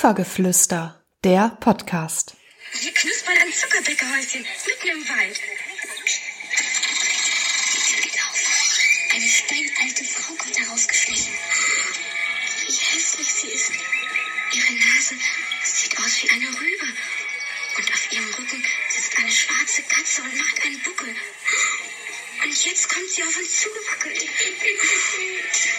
Sofageflüster, der Podcast. Wir knuspern ein Zuckerbäckerhäuschen mitten im Wald. Geht auf. Eine steinalte Frau kommt herausgeschlichen. Wie hässlich sie ist. Ihre Nase sieht aus wie eine Rübe. Und auf ihrem Rücken sitzt eine schwarze Katze und macht einen Buckel. Und jetzt kommt sie auf uns zugewackelt.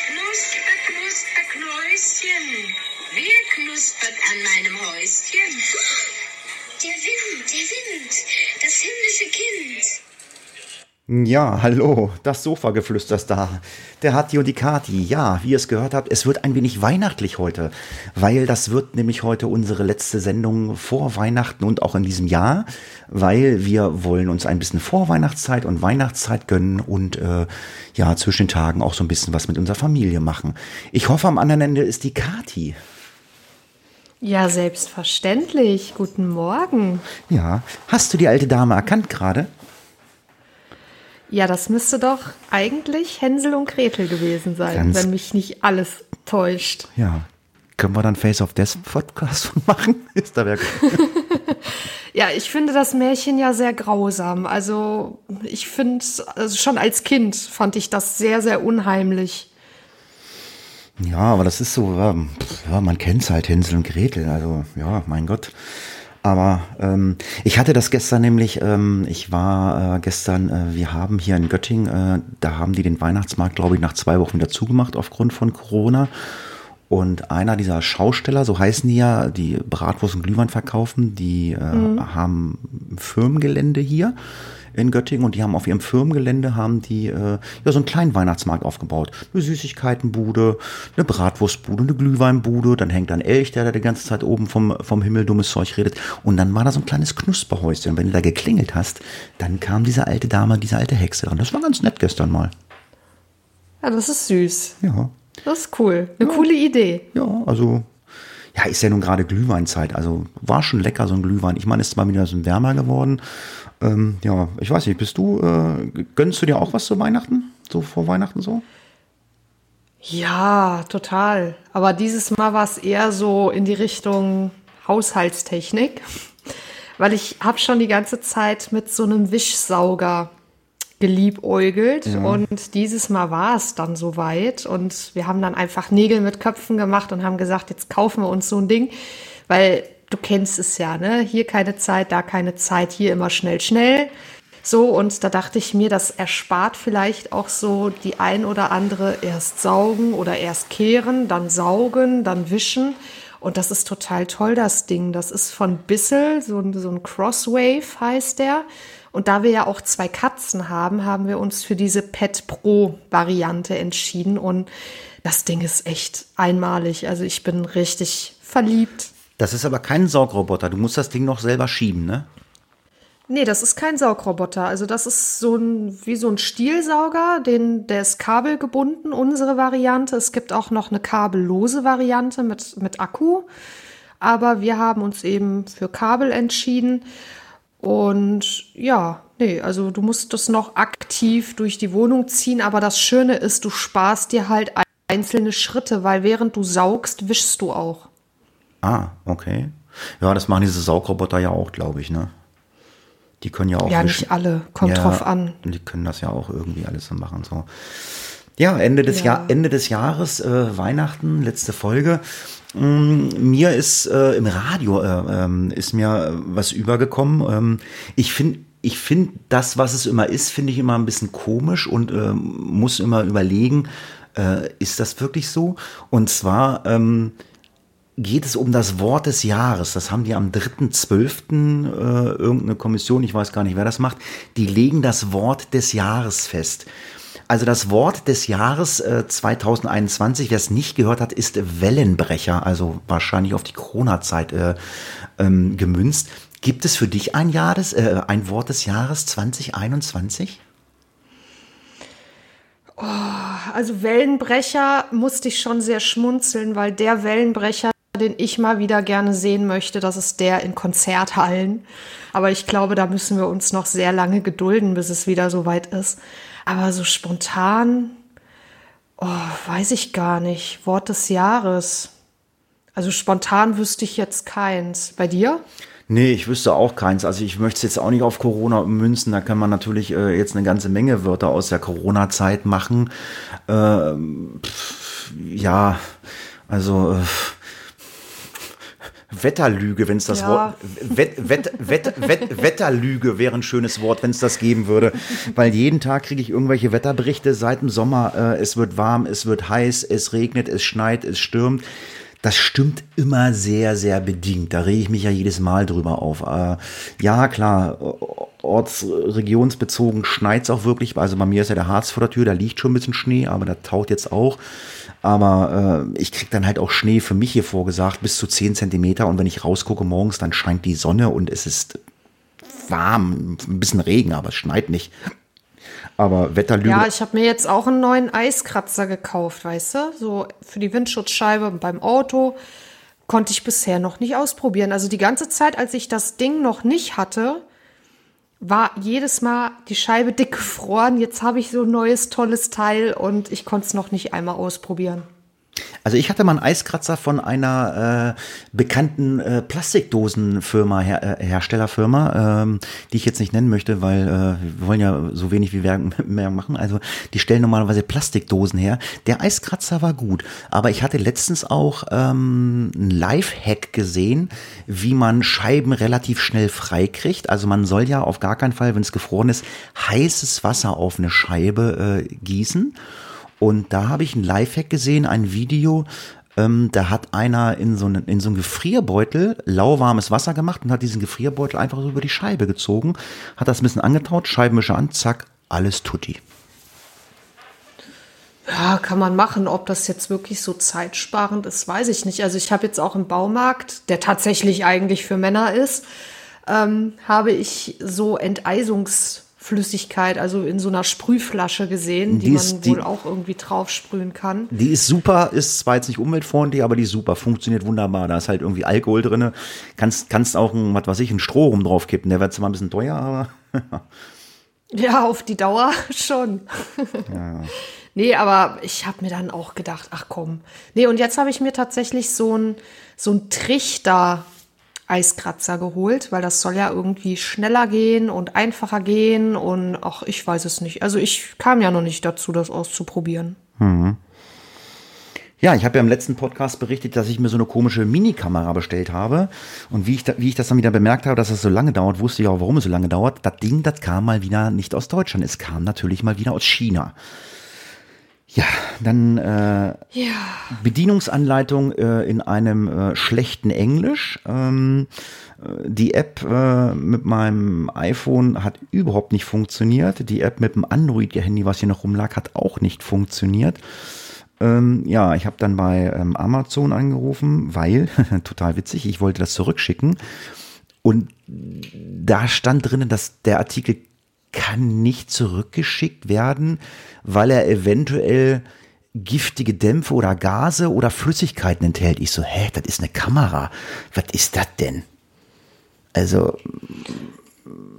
Knusper, knusper, Knäuschen. Wer knuspert an meinem Häuschen? Der Wind, der Wind, das himmlische Kind. Ja, hallo, das Sofageflüster ist da. Der Hatti und die Kati. Ja, wie ihr es gehört habt, es wird ein wenig weihnachtlich heute, weil das wird nämlich heute unsere letzte Sendung vor Weihnachten und auch in diesem Jahr, weil wir wollen uns ein bisschen Vorweihnachtszeit und Weihnachtszeit gönnen und äh, ja, zwischen den Tagen auch so ein bisschen was mit unserer Familie machen. Ich hoffe, am anderen Ende ist die Kati. Ja, selbstverständlich. Guten Morgen. Ja, hast du die alte Dame erkannt gerade? Ja, das müsste doch eigentlich Hänsel und Gretel gewesen sein, Ganz- wenn mich nicht alles täuscht. Ja. Können wir dann Face of Death Podcast von machen? Ist da Ja, ich finde das Märchen ja sehr grausam. Also ich finde, also schon als Kind fand ich das sehr, sehr unheimlich. Ja, aber das ist so, ja, man kennt's halt, Hänsel und Gretel, also ja, mein Gott. Aber ähm, ich hatte das gestern nämlich, ähm, ich war äh, gestern, äh, wir haben hier in Göttingen, äh, da haben die den Weihnachtsmarkt, glaube ich, nach zwei Wochen wieder zugemacht aufgrund von Corona. Und einer dieser Schausteller, so heißen die ja, die Bratwurst und Glühwein verkaufen, die äh, haben ein Firmengelände hier in Göttingen und die haben auf ihrem Firmengelände haben die äh, ja so einen kleinen Weihnachtsmarkt aufgebaut. Eine Süßigkeitenbude, eine Bratwurstbude, eine Glühweinbude, dann hängt da ein Elch, der da die ganze Zeit oben vom, vom Himmel dummes Zeug redet. Und dann war da so ein kleines Knusperhäuschen. Und wenn du da geklingelt hast, dann kam diese alte Dame, diese alte Hexe dran. Das war ganz nett gestern mal. Ja, das ist süß. Ja. Das ist cool. Eine coole Idee. Ja, also, ja, ist ja nun gerade Glühweinzeit. Also war schon lecker, so ein Glühwein. Ich meine, es ist mal wieder so ein wärmer geworden. Ähm, ja, ich weiß nicht, bist du, äh, gönnst du dir auch was zu Weihnachten? So vor Weihnachten so? Ja, total. Aber dieses Mal war es eher so in die Richtung Haushaltstechnik, weil ich habe schon die ganze Zeit mit so einem Wischsauger geliebäugelt und dieses Mal war es dann soweit und wir haben dann einfach Nägel mit Köpfen gemacht und haben gesagt, jetzt kaufen wir uns so ein Ding, weil du kennst es ja, ne? Hier keine Zeit, da keine Zeit, hier immer schnell, schnell. So, und da dachte ich mir, das erspart vielleicht auch so die ein oder andere erst saugen oder erst kehren, dann saugen, dann wischen. Und das ist total toll, das Ding. Das ist von Bissell, so, ein- so ein Crosswave heißt der. Und da wir ja auch zwei Katzen haben, haben wir uns für diese Pet Pro Variante entschieden. Und das Ding ist echt einmalig. Also ich bin richtig verliebt. Das ist aber kein Saugroboter. Du musst das Ding noch selber schieben, ne? Nee, das ist kein Saugroboter. Also das ist so ein, wie so ein Stielsauger, den, der ist kabelgebunden, unsere Variante. Es gibt auch noch eine kabellose Variante mit, mit Akku. Aber wir haben uns eben für Kabel entschieden. Und ja, nee, also du musst das noch aktiv durch die Wohnung ziehen. Aber das Schöne ist, du sparst dir halt einzelne Schritte, weil während du saugst, wischst du auch. Ah, okay. Ja, das machen diese Saugroboter ja auch, glaube ich, ne? Die können ja auch. Ja, wischen. nicht alle. Kommt drauf an. Die können das ja auch irgendwie alles so machen. So. Ja, Ende des, Ja. Jahr, Ende des Jahres, äh, Weihnachten, letzte Folge. Mm, mir ist äh, im Radio äh, ähm, ist mir äh, was übergekommen. Ähm, ich finde ich finde das, was es immer ist, finde ich immer ein bisschen komisch und ähm, muss immer überlegen, äh, ist das wirklich so? Und zwar ähm, geht es um das Wort des Jahres. Das haben die am 3.12. Äh, irgendeine Kommission, ich weiß gar nicht, wer das macht, die legen das Wort des Jahres fest. Also das Wort des Jahres äh, 2021, wer es nicht gehört hat, ist Wellenbrecher, also wahrscheinlich auf die Corona-Zeit äh, ähm, gemünzt. Gibt es für dich ein, Jahr äh, ein Wort des Jahres 2021? Also Wellenbrecher musste ich schon sehr schmunzeln, weil der Wellenbrecher, den ich mal wieder gerne sehen möchte, das ist der in Konzerthallen. Aber ich glaube, da müssen wir uns noch sehr lange gedulden, bis es wieder soweit ist. Aber so spontan, oh, weiß ich gar nicht. Wort des Jahres. Also spontan wüsste ich jetzt keins. Bei dir? Nee, ich wüsste auch keins. Also ich möchte es jetzt auch nicht auf Corona münzen. Da kann man natürlich äh, jetzt eine ganze Menge Wörter aus der Corona-Zeit machen. Ähm, pff, ja, also äh, Wetterlüge, wenn es das Ja. Wort Wett, Wett, Wett, Wett, Wetterlüge wäre ein schönes Wort, wenn es das geben würde. Weil jeden Tag kriege ich irgendwelche Wetterberichte seit dem Sommer. Äh, es wird warm, es wird heiß, es regnet, es schneit, es stürmt. Das stimmt immer sehr, sehr bedingt. Da rege ich mich ja jedes Mal drüber auf. Äh, ja, klar, orts-, regionsbezogen schneit's auch wirklich. Also bei mir ist ja der Harz vor der Tür, da liegt schon ein bisschen Schnee, aber da taut jetzt auch. Aber äh, ich krieg dann halt auch Schnee für mich hier vorgesagt, bis zu 10 Zentimeter. Und wenn ich rausgucke morgens, dann scheint die Sonne und es ist warm, ein bisschen Regen, aber es schneit nicht. Aber Wetterlüge. Ja, ich habe mir jetzt auch einen neuen Eiskratzer gekauft, weißt du? So für die Windschutzscheibe beim Auto. Konnte ich bisher noch nicht ausprobieren. Also die ganze Zeit, als ich das Ding noch nicht hatte, war jedes Mal die Scheibe dick gefroren. Jetzt habe ich so ein neues, tolles Teil und ich konnte es noch nicht einmal ausprobieren. Also ich hatte mal einen Eiskratzer von einer äh, bekannten äh, Plastikdosenfirma, Her äh, Herstellerfirma, ähm, die ich jetzt nicht nennen möchte, weil äh, wir wollen ja so wenig wie mehr machen. Also die stellen normalerweise Plastikdosen her. Der Eiskratzer war gut, aber ich hatte letztens auch ähm, einen Live-Hack gesehen, wie man Scheiben relativ schnell freikriegt. Also man soll ja auf gar keinen Fall, wenn es gefroren ist, heißes Wasser auf eine Scheibe äh, gießen. Und da habe ich ein Lifehack gesehen, ein Video. Ähm, da hat einer in so, einen, in so einen Gefrierbeutel lauwarmes Wasser gemacht und hat diesen Gefrierbeutel einfach so über die Scheibe gezogen, hat das ein bisschen angetaut, Scheibenwischer an, zack, alles tutti. Ja, kann man machen. Ob das jetzt wirklich so zeitsparend ist, weiß ich nicht. Also ich habe jetzt auch im Baumarkt, der tatsächlich eigentlich für Männer ist, ähm, habe ich so Enteisungsflüssigkeit, also in so einer Sprühflasche gesehen, die, Die ist- man die- wohl auch irgendwie drauf sprühen kann. Die ist super, ist zwar jetzt nicht umweltfreundlich, aber die ist super, funktioniert wunderbar. Da ist halt irgendwie Alkohol drinne. Kannst, kannst auch ein, was weiß ich, einen Stroh rum draufkippen. Der wird zwar ein bisschen teuer, aber Ja, auf die Dauer schon. Nee, aber ich habe mir dann auch gedacht, ach komm. Nee, und jetzt habe ich mir tatsächlich so ein, so ein Trichter Eiskratzer geholt, weil das soll ja irgendwie schneller gehen und einfacher gehen und ach, ich weiß es nicht. Also ich kam ja noch nicht dazu, das auszuprobieren. Ja, ich habe ja im letzten Podcast berichtet, dass ich mir so eine komische Minikamera bestellt habe. Und wie ich, da, wie ich das dann wieder bemerkt habe, dass das so lange dauert, wusste ich auch, warum es so lange dauert. Das Ding, das kam mal wieder nicht aus Deutschland. Es kam natürlich mal wieder aus China. Ja, dann äh, Ja. Bedienungsanleitung äh, in einem äh, schlechten Englisch. Ähm, äh, die App äh, mit meinem iPhone hat überhaupt nicht funktioniert. Die App mit dem Android-Handy, was hier noch rumlag, hat auch nicht funktioniert. Ähm, ja, ich habe dann bei ähm, Amazon angerufen, weil, total witzig, ich wollte das zurückschicken. Und da stand drin, dass der Artikel kann nicht zurückgeschickt werden, weil er eventuell giftige Dämpfe oder Gase oder Flüssigkeiten enthält. Ich so, hä, das ist eine Kamera. Was ist das denn? Also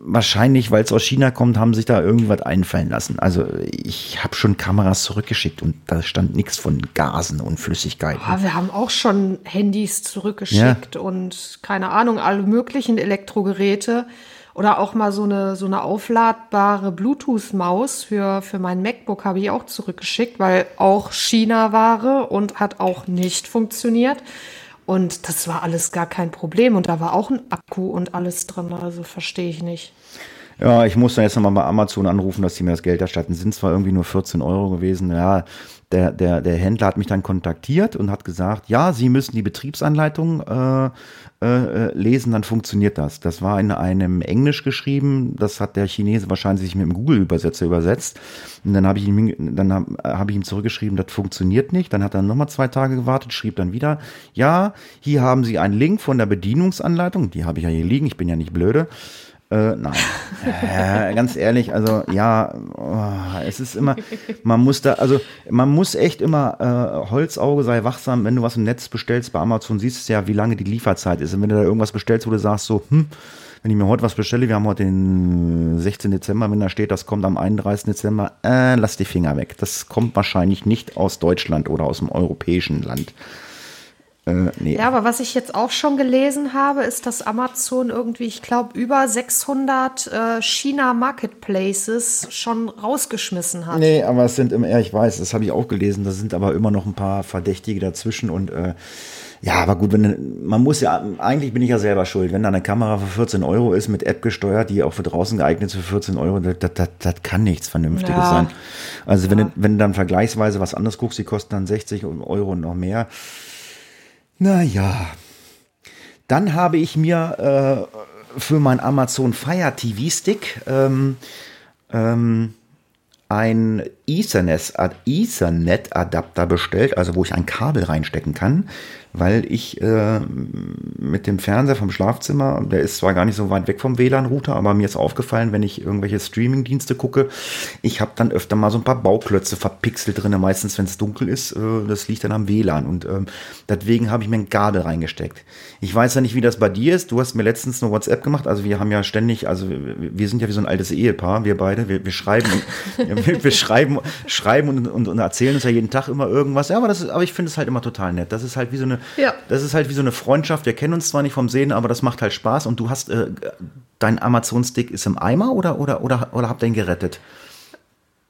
wahrscheinlich, weil es aus China kommt, haben sich da irgendwas einfallen lassen. Also ich habe schon Kameras zurückgeschickt und da stand nichts von Gasen und Flüssigkeiten. Ah, wir haben auch schon Handys zurückgeschickt und keine Ahnung, alle möglichen Elektrogeräte. Oder auch mal so eine, so eine aufladbare Bluetooth-Maus für, für mein MacBook habe ich auch zurückgeschickt, weil auch China-Ware und hat auch nicht funktioniert. Und das war alles gar kein Problem. Und da war auch ein Akku und alles drin. Also verstehe ich nicht. Ja, ich muss dann jetzt nochmal bei Amazon anrufen, dass sie mir das Geld erstatten. Sind zwar irgendwie nur 14 Euro gewesen. Ja, der, der, der Händler hat mich dann kontaktiert und hat gesagt, ja, Sie müssen die Betriebsanleitung äh, äh, lesen, dann funktioniert das. Das war in einem Englisch geschrieben, das hat der Chinese wahrscheinlich sich mit dem Google-Übersetzer übersetzt. Und dann habe ich ihm, dann hab, hab ich ihm zurückgeschrieben, das funktioniert nicht. Dann hat er nochmal zwei Tage gewartet, schrieb dann wieder, ja, hier haben Sie einen Link von der Bedienungsanleitung, die habe ich ja hier liegen, ich bin ja nicht blöde. Äh, nein. Äh, ganz ehrlich, also ja, oh, es ist immer, man muss da, also man muss echt immer, äh, Holzauge sei wachsam, wenn du was im Netz bestellst bei Amazon, siehst du ja, wie lange die Lieferzeit ist. Und wenn du da irgendwas bestellst, wo du sagst so, hm, wenn ich mir heute was bestelle, wir haben heute den 16. Dezember, wenn da steht, das kommt am 31. Dezember, äh, lass die Finger weg. Das kommt wahrscheinlich nicht aus Deutschland oder aus einem europäischen Land. Äh, nee. Ja, aber was ich jetzt auch schon gelesen habe, ist, dass Amazon irgendwie, ich glaube, über 600 äh, China Marketplaces schon rausgeschmissen hat. Nee, aber es sind immer, ja, ich weiß, das habe ich auch gelesen, da sind aber immer noch ein paar Verdächtige dazwischen und äh, ja, aber gut, wenn man muss ja, eigentlich bin ich ja selber schuld, wenn da eine Kamera für 14 Euro ist, mit App gesteuert, die auch für draußen geeignet ist für 14 Euro, das, das, das kann nichts Vernünftiges Ja. sein. Also wenn, Ja. du, wenn du dann vergleichsweise was anderes guckst, die kosten dann 60 Euro und noch mehr. Naja. Dann habe ich mir äh, für mein Amazon Fire TV Stick ähm, ähm, ein Ethernet, Ethernet Adapter bestellt, also wo ich ein Kabel reinstecken kann, weil ich äh, mit dem Fernseher vom Schlafzimmer, der ist zwar gar nicht so weit weg vom WLAN-Router, aber mir ist aufgefallen, wenn ich irgendwelche Streaming-Dienste gucke, ich habe dann öfter mal so ein paar Bauklötze verpixelt drin, meistens wenn es dunkel ist, äh, das liegt dann am WLAN. Und ähm, deswegen habe ich mir ein Kabel reingesteckt. Ich weiß ja nicht, wie das bei dir ist, du hast mir letztens eine WhatsApp gemacht, also wir haben ja ständig, also wir wir sind ja wie so ein altes Ehepaar, wir beide, wir, wir schreiben, wir, wir schreiben, schreiben und, und, und erzählen uns ja jeden Tag immer irgendwas, ja, aber das ist, aber ich finde es halt immer total nett, das ist halt wie so eine, Ja. das ist halt wie so eine Freundschaft, wir kennen uns zwar nicht vom Sehen, aber das macht halt Spaß und du hast, äh, dein Amazon-Stick ist im Eimer oder, oder, oder, oder habt ihr ihn gerettet?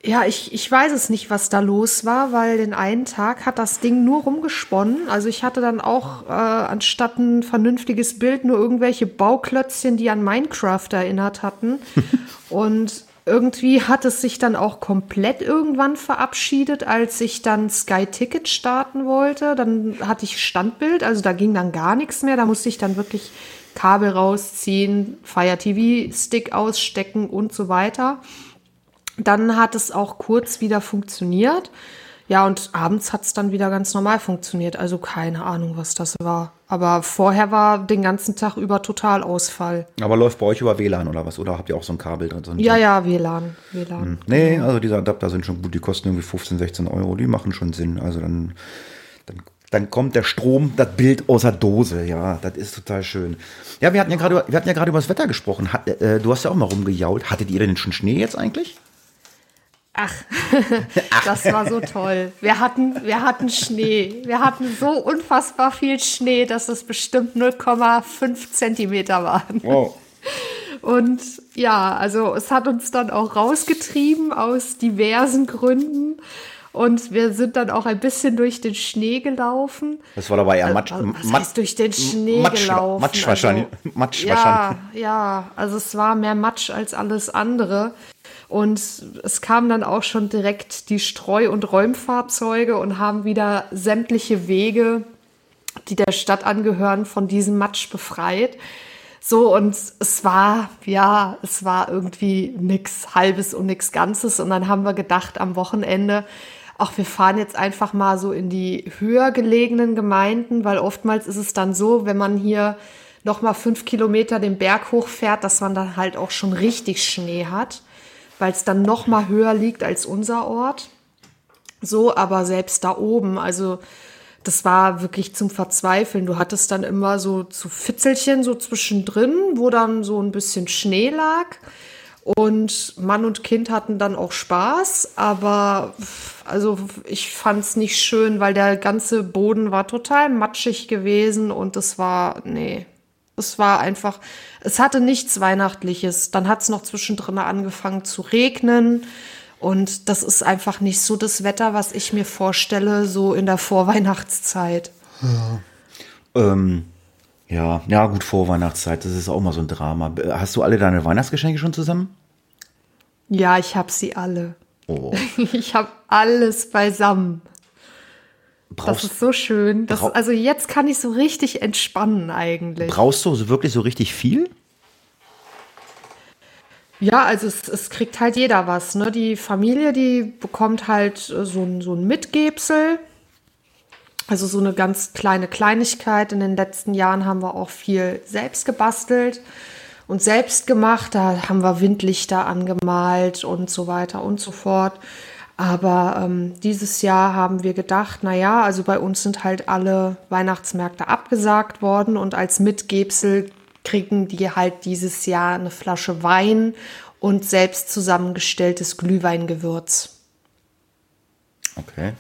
Ja, ich, ich weiß es nicht, was da los war, weil den einen Tag hat das Ding nur rumgesponnen. Also ich hatte dann auch äh, anstatt ein vernünftiges Bild nur irgendwelche Bauklötzchen, die an Minecraft erinnert hatten. Und irgendwie hat es sich dann auch komplett irgendwann verabschiedet, als ich dann Sky Ticket starten wollte. Dann hatte ich Standbild, also da ging dann gar nichts mehr. Da musste ich dann wirklich Kabel rausziehen, Fire TV Stick ausstecken und so weiter. Dann hat es auch kurz wieder funktioniert. Ja, und abends hat es dann wieder ganz normal funktioniert. Also keine Ahnung, was das war. Aber vorher war den ganzen Tag über Totalausfall. Aber läuft bei euch über WLAN oder was? Oder habt ihr auch so ein Kabel drin? So Ja, ja, WLAN. WLAN. Nee, also diese Adapter sind schon gut, die kosten irgendwie 15, 16 Euro, die machen schon Sinn. Also dann, dann, dann kommt der Strom, das Bild aus der Dose, ja, das ist total schön. Ja, wir hatten ja gerade, wir hatten ja gerade über das Wetter gesprochen. Hat, äh, du hast ja auch mal rumgejault. Hattet ihr denn schon Schnee jetzt eigentlich? Ach, das war so toll. Wir hatten, wir hatten Schnee. Wir hatten so unfassbar viel Schnee, dass es bestimmt 0,5 Zentimeter waren. Wow. Und ja, also es hat uns dann auch rausgetrieben aus diversen Gründen. Und wir sind dann auch ein bisschen durch den Schnee gelaufen. Das war dabei eher Matsch. Also, was Mat- heißt durch den Schnee Matsch, gelaufen? Matsch wahrscheinlich. Also, Matsch ja, wahrscheinlich. ja, also es war mehr Matsch als alles andere. Und es kamen dann auch schon direkt die Streu- und Räumfahrzeuge und haben wieder sämtliche Wege, die der Stadt angehören, von diesem Matsch befreit. So, und es war, ja, es war irgendwie nix Halbes und nix Ganzes. Und dann haben wir gedacht am Wochenende, ach, wir fahren jetzt einfach mal so in die höher gelegenen Gemeinden, weil oftmals ist es dann so, wenn man hier noch mal fünf Kilometer den Berg hochfährt, dass man dann halt auch schon richtig Schnee hat, weil es dann noch mal höher liegt als unser Ort. So, aber selbst da oben, also das war wirklich zum Verzweifeln. Du hattest dann immer so zu Fitzelchen so zwischendrin, wo dann so ein bisschen Schnee lag. Und Mann und Kind hatten dann auch Spaß, aber also ich fand es nicht schön, weil der ganze Boden war total matschig gewesen und es war, nee, es war einfach, es hatte nichts Weihnachtliches. Dann hat es noch zwischendrin angefangen zu regnen. Und das ist einfach nicht so das Wetter, was ich mir vorstelle, so in der Vorweihnachtszeit. Ähm, ja, ja, gut, Vorweihnachtszeit, das ist auch mal so ein Drama. Hast du alle deine Weihnachtsgeschenke schon zusammen? Ja, ich habe sie alle. Oh. Ich habe alles beisammen. Das Brauchst, ist so schön. Das, also jetzt kann ich so richtig entspannen eigentlich. brauchst du so wirklich so richtig viel? Ja, also es, es kriegt halt jeder was. Ne? Die Familie, die bekommt halt so ein, so ein Mitgebsel. Also so eine ganz kleine Kleinigkeit. In den letzten Jahren haben wir auch viel selbst gebastelt und selbst gemacht. Da haben wir Windlichter angemalt und so weiter und so fort. Aber ähm, dieses Jahr haben wir gedacht, na ja, also bei uns sind halt alle Weihnachtsmärkte abgesagt worden und als Mitgebsel kriegen die halt dieses Jahr eine Flasche Wein und selbst zusammengestelltes Glühweingewürz. Okay.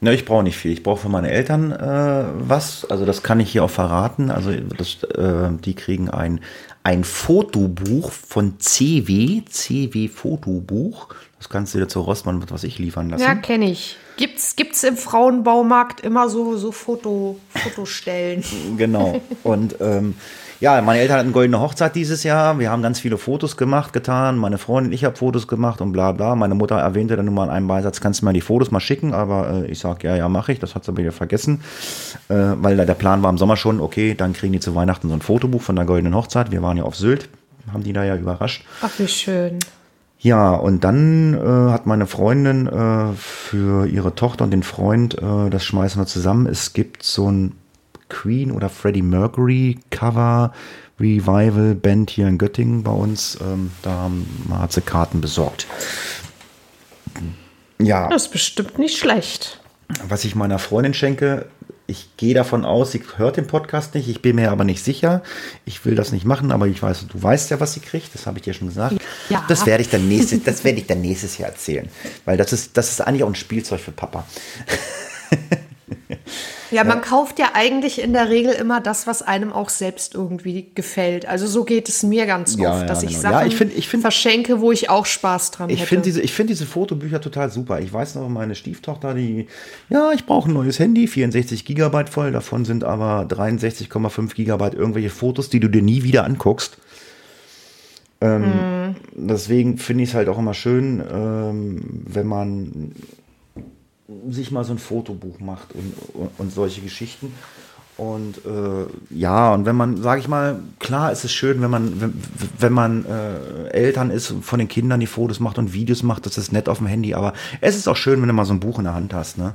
Ne, ich brauche nicht viel. Ich brauche für meine Eltern äh, was. Also das kann ich hier auch verraten. Also das, äh, die kriegen ein, ein Fotobuch von CW, CW Fotobuch. Das kannst du dir zu Rossmann mit was ich liefern lassen. Ja, kenne ich. Gibt's, gibt's im Frauenbaumarkt immer so, so Foto, Fotostellen? Genau. Und ähm, ja, meine Eltern hatten goldene Hochzeit dieses Jahr. Wir haben ganz viele Fotos gemacht, getan. Meine Freundin, ich habe Fotos gemacht und bla bla. Meine Mutter erwähnte dann nur mal in einem Beisatz, kannst du mir die Fotos mal schicken? Aber äh, ich sag ja, ja, mache ich. Das hat sie aber wieder vergessen. Äh, weil der Plan war im Sommer schon, okay, dann kriegen die zu Weihnachten so ein Fotobuch von der goldenen Hochzeit. Wir waren ja auf Sylt, haben die da ja überrascht. Ach, wie schön. Ja, und dann äh, hat meine Freundin äh, für ihre Tochter und den Freund, äh, das schmeißen wir zusammen. Es gibt so ein Queen oder Freddie Mercury Cover Revival Band hier in Göttingen bei uns. Ähm, da hat sie Karten besorgt. Ja. Das ist bestimmt nicht schlecht. Was ich meiner Freundin schenke, ich gehe davon aus, sie hört den Podcast nicht. Ich bin mir aber nicht sicher. Ich will das nicht machen, aber ich weiß, du weißt ja, was sie kriegt. Das habe ich dir schon gesagt. Ja. Das werde ich dann nächstes, das werde ich dann nächstes Jahr erzählen, weil das ist, das ist eigentlich auch ein Spielzeug für Papa. Ja, man kauft ja eigentlich in der Regel immer das, was einem auch selbst irgendwie gefällt. Also so geht es mir ganz oft, Ja, ja, dass ich genau. Sachen Ja, ich find- ich find- verschenke, wo ich auch Spaß dran Ich hätte. finde diese, ich find diese Fotobücher total super. Ich weiß noch, meine Stieftochter, die, ja, ich brauche ein neues Handy, 64 Gigabyte voll, davon sind aber 63,5 Gigabyte irgendwelche Fotos, die du dir nie wieder anguckst. Ähm, Deswegen finde ich es halt auch immer schön, ähm, wenn man sich mal so ein Fotobuch macht und, und, und solche Geschichten. Und äh, ja, und wenn man, sage ich mal, klar ist es schön, wenn man, wenn, wenn man äh, Eltern ist und von den Kindern die Fotos macht und Videos macht, das ist nett auf dem Handy, aber es ist auch schön, wenn du mal so ein Buch in der Hand hast, ne?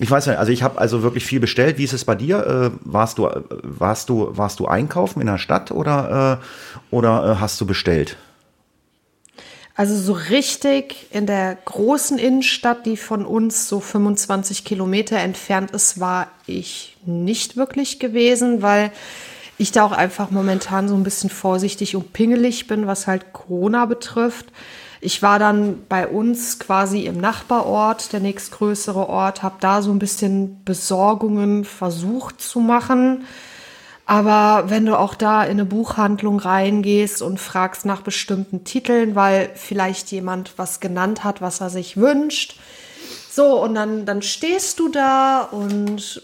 Ich weiß nicht, also ich habe also wirklich viel bestellt. Wie ist es bei dir? Äh, warst du, äh, warst du, warst du einkaufen in der Stadt oder, äh, oder äh, hast du bestellt? Also so richtig in der großen Innenstadt, die von uns so 25 Kilometer entfernt ist, war ich nicht wirklich gewesen, weil ich da auch einfach momentan so ein bisschen vorsichtig und pingelig bin, was halt Corona betrifft. Ich war dann bei uns quasi im Nachbarort, der nächstgrößere Ort, habe da so ein bisschen Besorgungen versucht zu machen. Aber wenn du auch da in eine Buchhandlung reingehst und fragst nach bestimmten Titeln, weil vielleicht jemand was genannt hat, was er sich wünscht, so, und dann, dann stehst du da und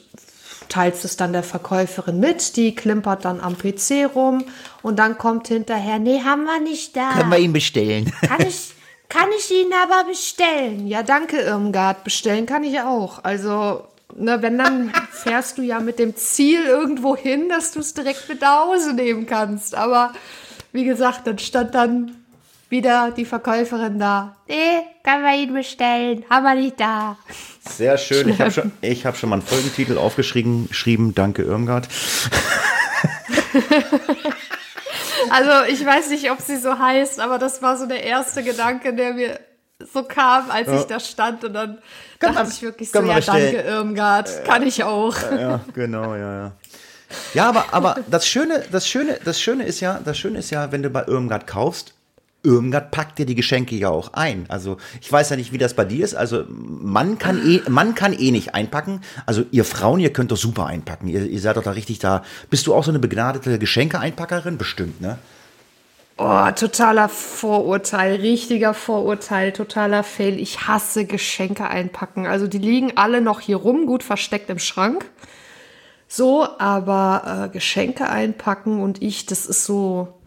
teilst es dann der Verkäuferin mit, die klimpert dann am PC rum und dann kommt hinterher, nee, haben wir nicht da. ihn bestellen? Kann ich, kann ich Ihnen aber bestellen? Ja, danke, Irmgard. Bestellen kann ich auch. Also, ne, wenn, dann fährst du ja mit dem Ziel irgendwo hin, dass du es direkt mit nach Hause nehmen kannst. Aber wie gesagt, dann stand dann wieder die Verkäuferin da. Nee, kann man Ihnen bestellen. Haben wir nicht da. Sehr schön. Ich habe schon, ich hab schon mal einen Folgentitel aufgeschrieben. Geschrieben, Danke, Irmgard. Also, ich weiß nicht, ob sie so heißt, aber das war so der erste Gedanke, der mir so kam, als ich da stand. Und dann Kann dachte man- ich wirklich so, ja, bestellen. danke, Irmgard. Kann ich auch. Ja, genau, ja, ja. Ja, aber, aber das Schöne, das Schöne, das Schöne ist ja, das Schöne ist ja, wenn du bei Irmgard kaufst, Irmgard packt dir die Geschenke ja auch ein. Also ich weiß ja nicht, wie das bei dir ist. Also man kann eh, man kann eh nicht einpacken. Also ihr Frauen, ihr könnt doch super einpacken. Ihr, ihr seid doch da richtig da. Bist du auch so eine begnadete Geschenke-Einpackerin? Bestimmt, ne? Oh, totaler Vorurteil, richtiger Vorurteil, totaler Fail. Ich hasse Geschenke einpacken. Also die liegen alle noch hier rum, gut versteckt im Schrank. So, aber äh, Geschenke einpacken und ich, das ist so,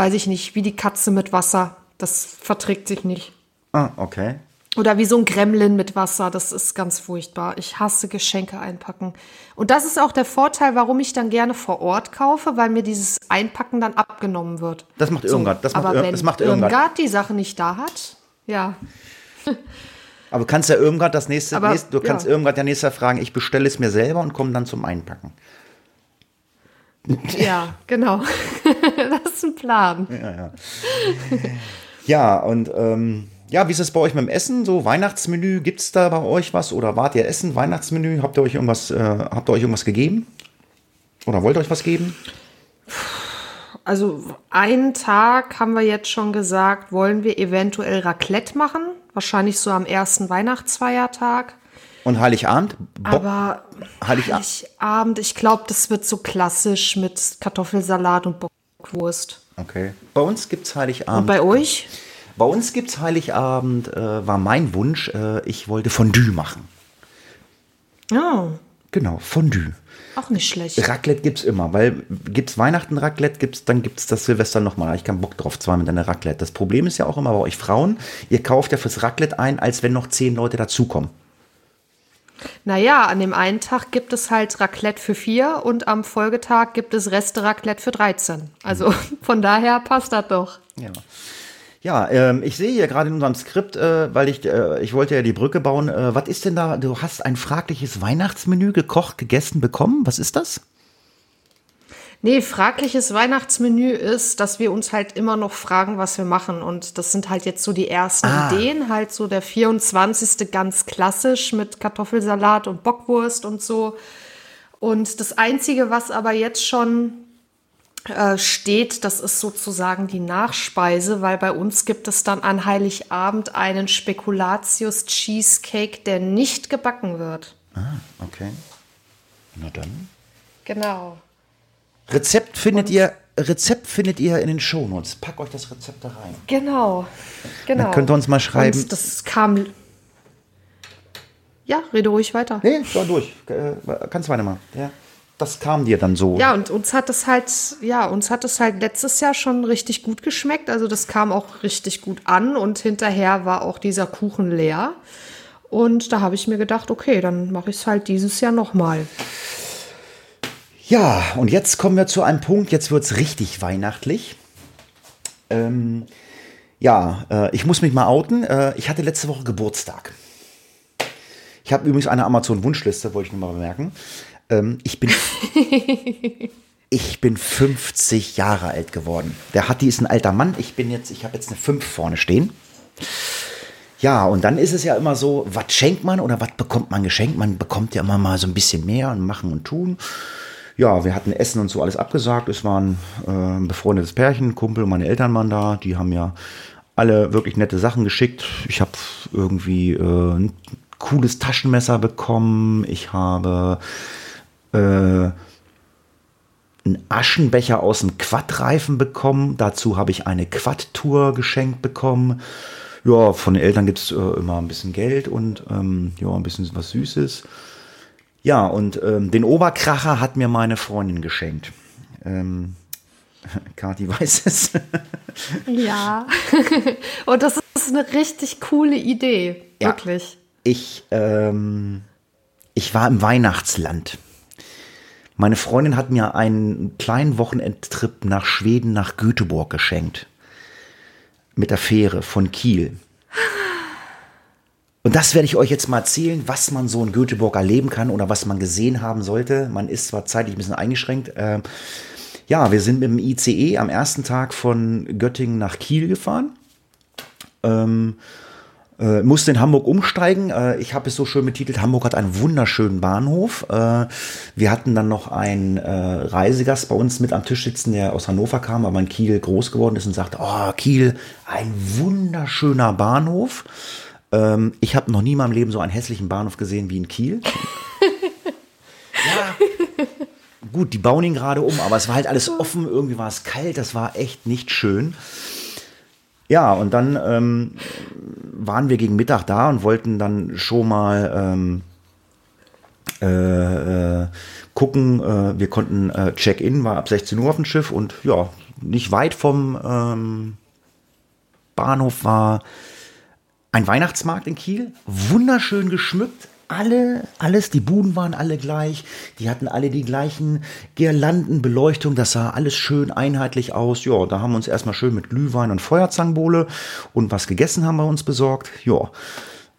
weiß ich nicht, wie die Katze mit Wasser. Das verträgt sich nicht. Ah, okay. Oder wie so ein Gremlin mit Wasser. Das ist ganz furchtbar. Ich hasse Geschenke einpacken. Und das ist auch der Vorteil, warum ich dann gerne vor Ort kaufe, weil mir dieses Einpacken dann abgenommen wird. Das macht Irmgard. Das macht, Aber Ir wenn das macht Irmgard. Irmgard die Sache nicht da hat, ja. Aber du kannst ja Irmgard das nächste, Aber, nächste du kannst ja. Irmgard ja nächstes Jahr fragen, ich bestelle es mir selber und komme dann zum Einpacken. Ja, genau. das ist ein Plan. Ja, und ähm, ja, wie ist es bei euch mit dem Essen? So Weihnachtsmenü, gibt es da bei euch was? Oder wart ihr essen? Weihnachtsmenü? Habt ihr euch irgendwas, äh, habt ihr euch irgendwas gegeben? Oder wollt ihr euch was geben? Also einen Tag haben wir jetzt schon gesagt, wollen wir eventuell Raclette machen. Wahrscheinlich so am ersten Weihnachtsfeiertag. Und Heiligabend? Bock, Aber Heiligabend? Heiligabend, ich glaube, das wird so klassisch mit Kartoffelsalat und Bockwurst. Okay. Bei uns gibt's Heiligabend. Und bei euch? Bei uns gibt's Heiligabend, äh, war mein Wunsch, äh, ich wollte Fondue machen. Ja, Genau, Fondue. auch nicht schlecht. Raclette gibt's immer, weil gibt's Weihnachten Raclette, gibt's, dann gibt's das Silvester nochmal. Ich keinen Bock drauf, zweimal mit einer Raclette. Das Problem ist ja auch immer bei euch Frauen, ihr kauft ja fürs Raclette ein, als wenn noch zehn Leute dazukommen. Naja, an dem einen Tag gibt es halt Raclette für vier und am Folgetag gibt es Reste Raclette für 13. Also von daher passt das doch. Ja. Ja, ähm, ich sehe hier gerade in unserem Skript, äh, weil ich, äh, ich wollte ja die Brücke bauen. Äh, was ist denn da? Du hast ein fragliches Weihnachtsmenü gekocht, gegessen, bekommen. Was ist das? Nee, fragliches Weihnachtsmenü ist, dass wir uns halt immer noch fragen, was wir machen. Und das sind halt jetzt so die ersten Ah. Ideen. Halt so der 24. ganz klassisch mit Kartoffelsalat und Bockwurst und so. Und das Einzige, was aber jetzt schon äh, steht, das ist sozusagen die Nachspeise, weil bei uns gibt es dann an Heiligabend einen Spekulatius Cheesecake, der nicht gebacken wird. Okay. Na dann. Genau. Rezept findet ihr, Rezept findet ihr in den Shownotes. Pack euch das Rezept da rein. Genau. Genau. Dann könnt ihr uns mal schreiben. Und das kam. Ja, rede ruhig weiter. Nee, schon durch. Äh, kannst weitermachen. Ja. Das kam dir dann so. Ja, und uns hat es halt, ja, uns hat es halt letztes Jahr schon richtig gut geschmeckt. Also das kam auch richtig gut an und hinterher war auch dieser Kuchen leer. Und da habe ich mir gedacht, okay, dann mache ich es halt dieses Jahr nochmal. Ja, und jetzt kommen wir zu einem Punkt, jetzt wird's richtig weihnachtlich. Ähm, ja, äh, ich muss mich mal outen. Äh, ich hatte letzte Woche Geburtstag. Ich habe übrigens eine Amazon-Wunschliste, wollte ich nur mal bemerken. Ähm, ich bin. Ich bin 50 Jahre alt geworden. Der Hatti ist ein alter Mann. Ich bin jetzt, ich habe jetzt eine 5 vorne stehen. Ja, und dann ist es ja immer so, was schenkt man oder was bekommt man geschenkt? Man bekommt ja immer mal so ein bisschen mehr und machen und tun. Ja, wir hatten Essen und so alles abgesagt. Es waren äh, ein befreundetes Pärchen, Kumpel und meine Eltern waren da. Die haben ja alle wirklich nette Sachen geschickt. Ich habe irgendwie äh, ein cooles Taschenmesser bekommen. Ich habe äh, einen Aschenbecher aus dem Quadreifen bekommen. Dazu habe ich eine Quad-Tour geschenkt bekommen. Ja, von den Eltern gibt es äh, immer ein bisschen Geld und ähm, ja, ein bisschen was Süßes. Ja, und ähm, den Oberkracher hat mir meine Freundin geschenkt. Ähm, Kathi weiß es. Ja. und das ist eine richtig coole Idee. Ja. Wirklich. Ich, ähm, ich war im Weihnachtsland. Meine Freundin hat mir einen kleinen Wochenendtrip nach Schweden, nach Göteborg geschenkt. Mit der Fähre von Kiel. Und das werde ich euch jetzt mal erzählen, was man so in Göteborg erleben kann oder was man gesehen haben sollte. Man ist zwar zeitlich ein bisschen eingeschränkt. Ähm, ja, wir sind mit dem ICE am ersten Tag von Göttingen nach Kiel gefahren. Ähm, äh, musste in Hamburg umsteigen. Äh, ich habe es so schön betitelt, Hamburg hat einen wunderschönen Bahnhof. Äh, wir hatten dann noch einen äh, Reisegast bei uns mit am Tisch sitzen, der aus Hannover kam, aber in Kiel groß geworden ist und sagte, oh, Kiel, ein wunderschöner Bahnhof. Ähm, ich habe noch nie in meinem Leben so einen hässlichen Bahnhof gesehen wie in Kiel. ja, gut, die bauen ihn gerade um, aber es war halt alles offen, irgendwie war es kalt, das war echt nicht schön. Ja, und dann ähm, waren wir gegen Mittag da und wollten dann schon mal ähm, äh, äh, gucken. Äh, wir konnten äh, Check-in, war ab 16 Uhr auf dem Schiff und ja, nicht weit vom ähm, Bahnhof war ein Weihnachtsmarkt in Kiel, wunderschön geschmückt. Alle, alles, die Buden waren alle gleich, die hatten alle die gleichen Girlanden, Beleuchtung, das sah alles schön einheitlich aus. Ja, da haben wir uns erstmal schön mit Glühwein und Feuerzangenbowle und was gegessen haben wir uns besorgt. Ja,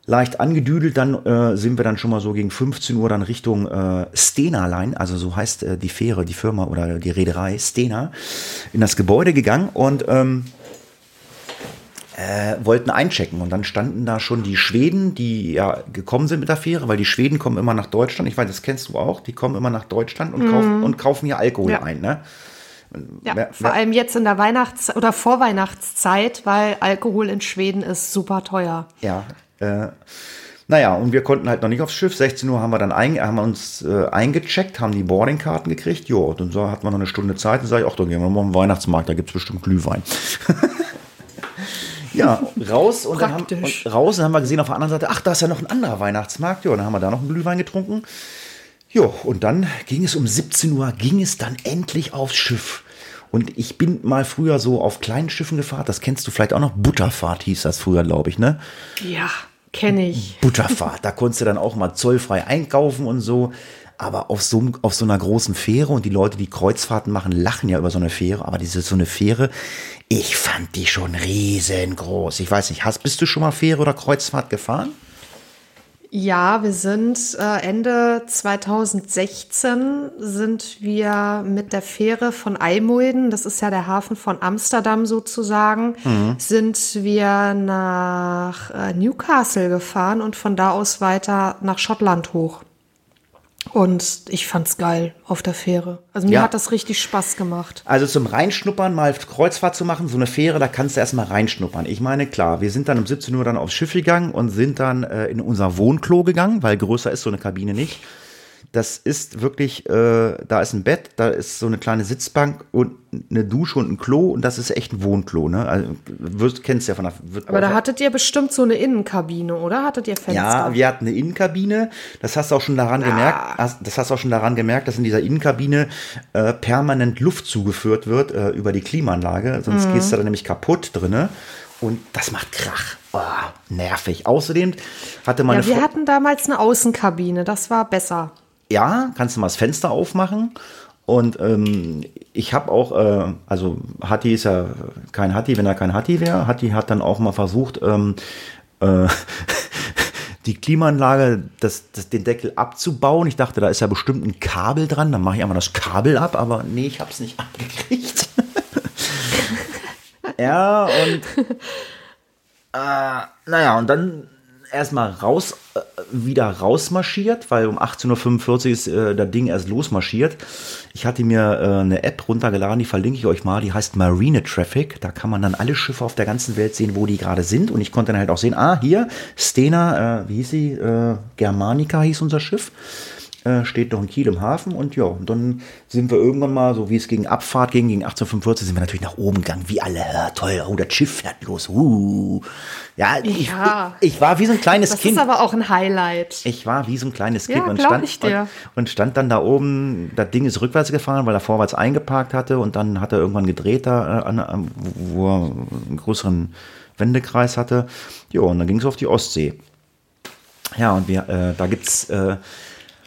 leicht angedüdelt, dann äh, sind wir dann schon mal so gegen 15 Uhr dann Richtung äh, Stena Line, also so heißt äh, die Fähre, die Firma oder die Reederei Stena, in das Gebäude gegangen und ähm, äh, wollten einchecken und dann standen da schon die Schweden, die ja gekommen sind mit der Fähre, weil die Schweden kommen immer nach Deutschland. Ich weiß, das kennst du auch. Die kommen immer nach Deutschland und, kaufen, und kaufen hier Alkohol Ja. ein. Ne? Ja, Wer- vor wer- allem jetzt in der Weihnachts- oder Vorweihnachtszeit, weil Alkohol in Schweden ist super teuer. Ja. Äh, Naja, und wir konnten halt noch nicht aufs Schiff. 16 Uhr haben wir dann ein, haben wir uns äh, eingecheckt, haben die Boardingkarten gekriegt. Jo, und dann so, hatten wir noch eine Stunde Zeit. Und sage ich, ach, dann gehen wir mal auf den Weihnachtsmarkt, da gibt's bestimmt Glühwein. ja, raus und, dann haben, und raus und haben wir gesehen auf der anderen Seite, ach, da ist ja noch ein anderer Weihnachtsmarkt. Ja, dann haben wir da noch einen Glühwein getrunken. Jo, und dann ging es um 17 Uhr, ging es dann endlich aufs Schiff. Und ich bin mal früher so auf kleinen Schiffen gefahren, das kennst du vielleicht auch noch, Butterfahrt hieß das früher, glaube ich, ne? Ja, kenne ich. Butterfahrt. Da konntest du dann auch mal zollfrei einkaufen und so. Aber auf so, auf so einer großen Fähre und die Leute, die Kreuzfahrten machen, lachen ja über so eine Fähre. Aber diese so eine Fähre, ich fand die schon riesengroß. Ich weiß nicht, hast, bist du schon mal Fähre oder Kreuzfahrt gefahren? Ja, wir sind äh, Ende 2016 sind wir mit der Fähre von Eimulden, das ist ja der Hafen von Amsterdam sozusagen, sind wir nach äh, Newcastle gefahren und von da aus weiter nach Schottland hoch. Und ich fand's geil auf der Fähre. Also mir Ja. hat das richtig Spaß gemacht. Also zum Reinschnuppern, mal Kreuzfahrt zu machen, so eine Fähre, da kannst du erstmal reinschnuppern. Ich meine, klar, wir sind dann um 17 Uhr dann aufs Schiff gegangen und sind dann äh, in unser Wohnklo gegangen, weil größer ist so eine Kabine nicht. Das ist wirklich, äh, da ist ein Bett, da ist so eine kleine Sitzbank und eine Dusche und ein Klo und das ist echt ein Wohnklo, ne? Also, wirst, kennst ja von der. Wird Aber da hattet ihr bestimmt so eine Innenkabine, oder? Hattet ihr Fenster? ja, wir hatten eine Innenkabine. Das hast du auch schon daran gemerkt. hast- Das hast du auch schon daran gemerkt, dass in dieser Innenkabine äh, permanent Luft zugeführt wird äh, über die Klimaanlage. Sonst Mhm. gehst du da nämlich kaputt drinne. Und das macht Krach. Oh, nervig. Außerdem hatte meine ja, wir Fre- hatten damals eine Außenkabine, das war besser. Ja, kannst du mal das Fenster aufmachen. Und ähm, ich habe auch, äh, also Hatti ist ja kein Hatti, wenn er kein Hatti wäre. Hatti hat dann auch mal versucht, ähm, äh, die Klimaanlage, das, das, den Deckel abzubauen. Ich dachte, da ist ja bestimmt ein Kabel dran. Dann mache ich einmal das Kabel ab, aber nee, ich habe es nicht abgekriegt. ja, und äh, naja, und dann erstmal raus, äh, wieder rausmarschiert, weil um 18.45 Uhr ist äh, das Ding erst losmarschiert. Ich hatte mir äh, eine App runtergeladen, die verlinke ich euch mal, die heißt Marine Traffic. Da kann man dann alle Schiffe auf der ganzen Welt sehen, wo die gerade sind. Und ich konnte dann halt auch sehen, ah, hier, Stena, äh, wie hieß sie? Äh, Germanica hieß unser Schiff. Äh, steht noch in Kiel im Hafen und ja, und dann sind wir irgendwann mal, so wie es gegen Abfahrt ging, gegen 1845, sind wir natürlich nach oben gegangen, wie alle, ja, toll, oh, das Schiff fährt los, uh. Ja, ich, Ja. ich, ich war wie so ein kleines Das Kind. ist aber auch ein Highlight. Ich war wie so ein kleines Ja, Kind und, glaub stand, ich dir. Und, und stand dann da oben. Das Ding ist rückwärts gefahren, weil er vorwärts eingeparkt hatte und dann hat er irgendwann gedreht da, äh, an, wo er einen größeren Wendekreis hatte. Ja, und dann ging es auf die Ostsee. Ja, und wir, äh, da gibt's äh,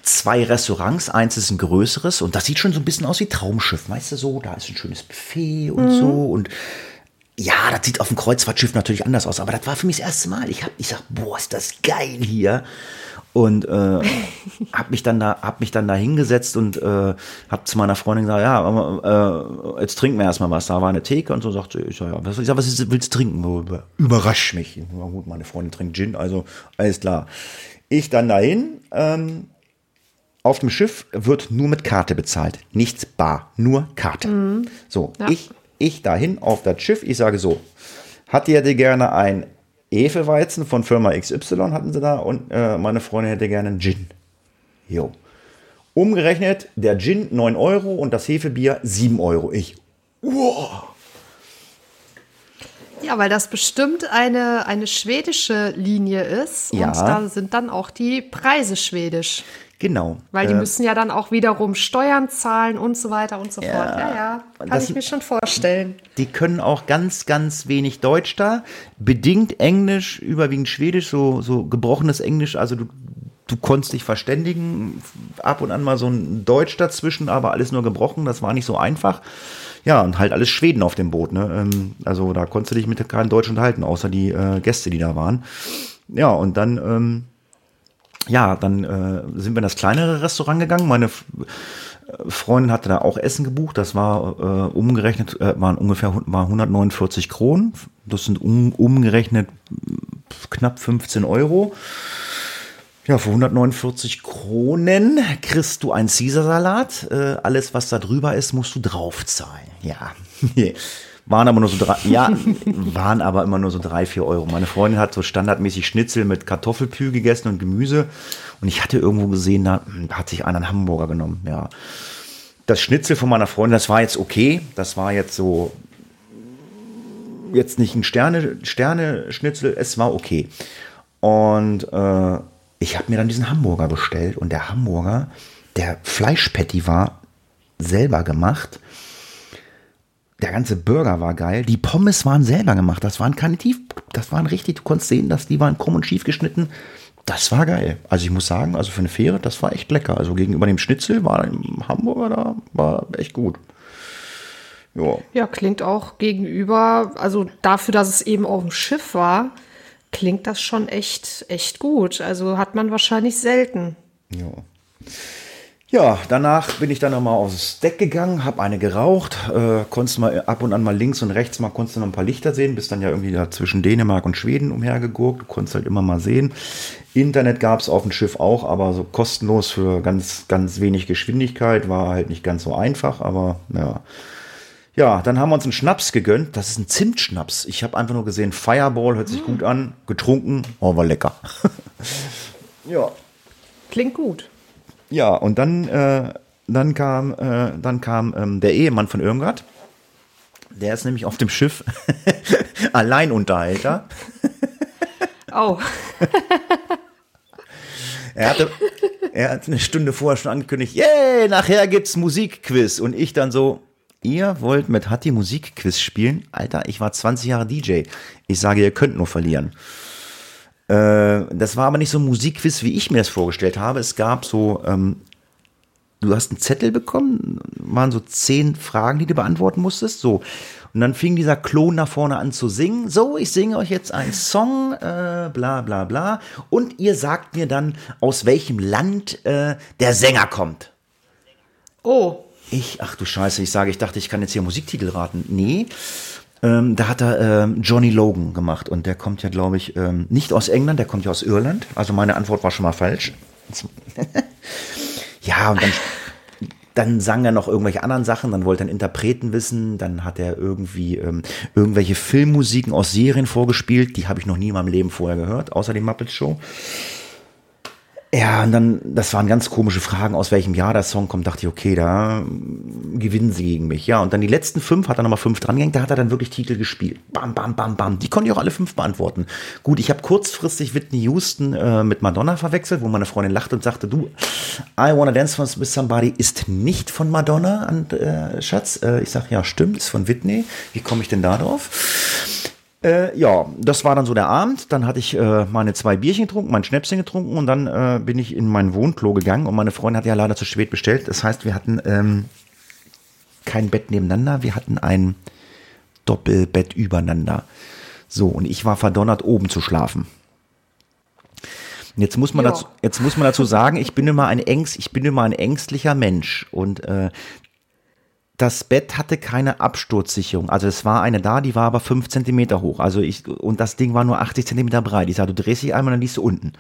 zwei Restaurants. Eins ist ein größeres und das sieht schon so ein bisschen aus wie Traumschiff. Weißt du so, da ist ein schönes Buffet und so und ja, das sieht auf dem Kreuzfahrtschiff natürlich anders aus, aber das war für mich das erste Mal. Ich hab, ich sag, boah, ist das geil hier. Und äh, hab mich dann da, hab mich dann da hingesetzt und äh, hab zu meiner Freundin gesagt, ja, äh, jetzt trinken wir erstmal was. Da war eine Theke und so sagte ich, ja, was, ich sag, was willst du trinken? Überrasch mich. Na gut, meine Freundin trinkt Gin, also alles klar. Ich dann dahin, ähm, auf dem Schiff wird nur mit Karte bezahlt, nichts bar, nur Karte. So, Ja. ich, ich dahin auf das Schiff, ich sage so, hat ihr hätte gerne ein Hefeweizen von Firma XY hatten sie da und äh, meine Freundin hätte gerne einen Gin. Jo. Umgerechnet, der Gin 9 Euro und das Hefebier 7 Euro. Ich, Ja, weil das bestimmt eine, eine schwedische Linie ist. Ja. Und da sind dann auch die Preise schwedisch. Genau. Weil die Äh, müssen ja dann auch wiederum Steuern zahlen und so weiter und so Ja. fort. Ja, ja, kann Das- ich mir schon vorstellen. Die können auch ganz, ganz wenig Deutsch da. Bedingt Englisch, überwiegend Schwedisch, so, so gebrochenes Englisch. Also du, du konntest dich verständigen. Ab und an mal so ein Deutsch dazwischen, aber alles nur gebrochen. Das war nicht so einfach. Ja, und halt alles Schweden auf dem Boot. Ne? Ähm, Also da konntest du dich mit keinem Deutsch unterhalten, außer die äh, Gäste, die da waren. Ja, und dann, ähm, ja, dann äh, sind wir in das kleinere Restaurant gegangen. Meine F- Freundin hatte da auch Essen gebucht. Das war äh, umgerechnet, äh, waren ungefähr war 149 Kronen. Das sind um, umgerechnet knapp 15 Euro. Ja, für 149 Kronen kriegst du einen Caesarsalat. Äh, alles, was da drüber ist, musst du draufzahlen. Ja. Waren aber nur so drei, ja, waren aber immer nur so drei, vier Euro. Meine Freundin hat so standardmäßig Schnitzel mit Kartoffelpü gegessen und Gemüse. Und ich hatte irgendwo gesehen, da hat sich einer einen Hamburger genommen, ja. Das Schnitzel von meiner Freundin, das war jetzt okay. Das war jetzt so, jetzt nicht ein Sterne, Sterne-Schnitzel, es war okay. Und äh, ich habe mir dann diesen Hamburger bestellt und der Hamburger, der Fleischpatty war selber gemacht. Der ganze Burger war geil. Die Pommes waren selber gemacht. Das waren keine Tief, das waren richtig, du konntest sehen, dass die waren krumm und schief geschnitten. Das war geil. Also ich muss sagen, also für eine Fähre, das war echt lecker. Also gegenüber dem Schnitzel war im Hamburger da, war echt gut. Ja. ja, klingt auch gegenüber, also dafür, dass es eben auf dem Schiff war, klingt das schon echt, echt gut. Also hat man wahrscheinlich selten. Ja. Ja, danach bin ich dann nochmal aufs Deck gegangen, habe eine geraucht, äh, konntest mal ab und an mal links und rechts mal konntest du noch ein paar Lichter sehen, bist dann ja irgendwie da zwischen Dänemark und Schweden umhergegurkt, du konntest halt immer mal sehen. Internet gab es auf dem Schiff auch, aber so kostenlos für ganz, ganz wenig Geschwindigkeit, war halt nicht ganz so einfach, aber ja. Ja, dann haben wir uns einen Schnaps gegönnt. Das ist ein Zimtschnaps. Ich habe einfach nur gesehen, Fireball hört sich mm. gut an, getrunken, oh, war lecker. ja. Klingt gut. Ja, und dann, äh, dann kam, äh, dann kam ähm, der Ehemann von Irmgard. Der ist nämlich auf dem Schiff Alleinunterhalter. oh. er hatte, er hat eine Stunde vorher schon angekündigt, yay, nachher gibt's Musikquiz. Und ich dann so, ihr wollt mit Hatti Musikquiz spielen? Alter, ich war 20 Jahre DJ. Ich sage, ihr könnt nur verlieren. Äh, das war aber nicht so ein Musikquiz, wie ich mir das vorgestellt habe. Es gab so, ähm, du hast einen Zettel bekommen, waren so zehn Fragen, die du beantworten musstest. So. Und dann fing dieser Klon nach vorne an zu singen. So, ich singe euch jetzt einen Song, äh, bla bla bla. Und ihr sagt mir dann, aus welchem Land äh, der Sänger kommt. Oh. Ich, ach du Scheiße, ich sage, ich dachte, ich kann jetzt hier Musiktitel raten. Nee. Ähm, da hat er ähm, Johnny Logan gemacht und der kommt ja, glaube ich, ähm, nicht aus England, der kommt ja aus Irland. Also meine Antwort war schon mal falsch. ja, und dann, dann sang er noch irgendwelche anderen Sachen, dann wollte er einen Interpreten wissen, dann hat er irgendwie ähm, irgendwelche Filmmusiken aus Serien vorgespielt, die habe ich noch nie in meinem Leben vorher gehört, außer die Muppet Show. Ja, und dann, das waren ganz komische Fragen, aus welchem Jahr der Song kommt. Dachte ich, okay, da gewinnen sie gegen mich. Ja, und dann die letzten fünf, hat er nochmal fünf dran gehängt, da hat er dann wirklich Titel gespielt. Bam, bam, bam, bam. Die konnte ich auch alle fünf beantworten. Gut, ich habe kurzfristig Whitney Houston äh, mit Madonna verwechselt, wo meine Freundin lachte und sagte, du, I Wanna Dance with Somebody ist nicht von Madonna, und, äh, Schatz. Äh, ich sag, ja, stimmt, ist von Whitney. Wie komme ich denn da drauf? Äh, ja, das war dann so der Abend. Dann hatte ich äh, meine zwei Bierchen getrunken, mein Schnäpschen getrunken und dann äh, bin ich in mein Wohnklo gegangen und meine Freundin hat ja leider zu spät bestellt. Das heißt, wir hatten ähm, kein Bett nebeneinander, wir hatten ein Doppelbett übereinander. So, und ich war verdonnert, oben zu schlafen. Jetzt muss man, dazu, jetzt muss man dazu sagen, ich bin immer ein Ängst, ich bin immer ein ängstlicher Mensch und äh, das Bett hatte keine Absturzsicherung. Also es war eine da, die war aber fünf Zentimeter hoch. Also ich, und das Ding war nur 80 Zentimeter breit. Ich sagte, du drehst dich einmal, dann liegst du unten.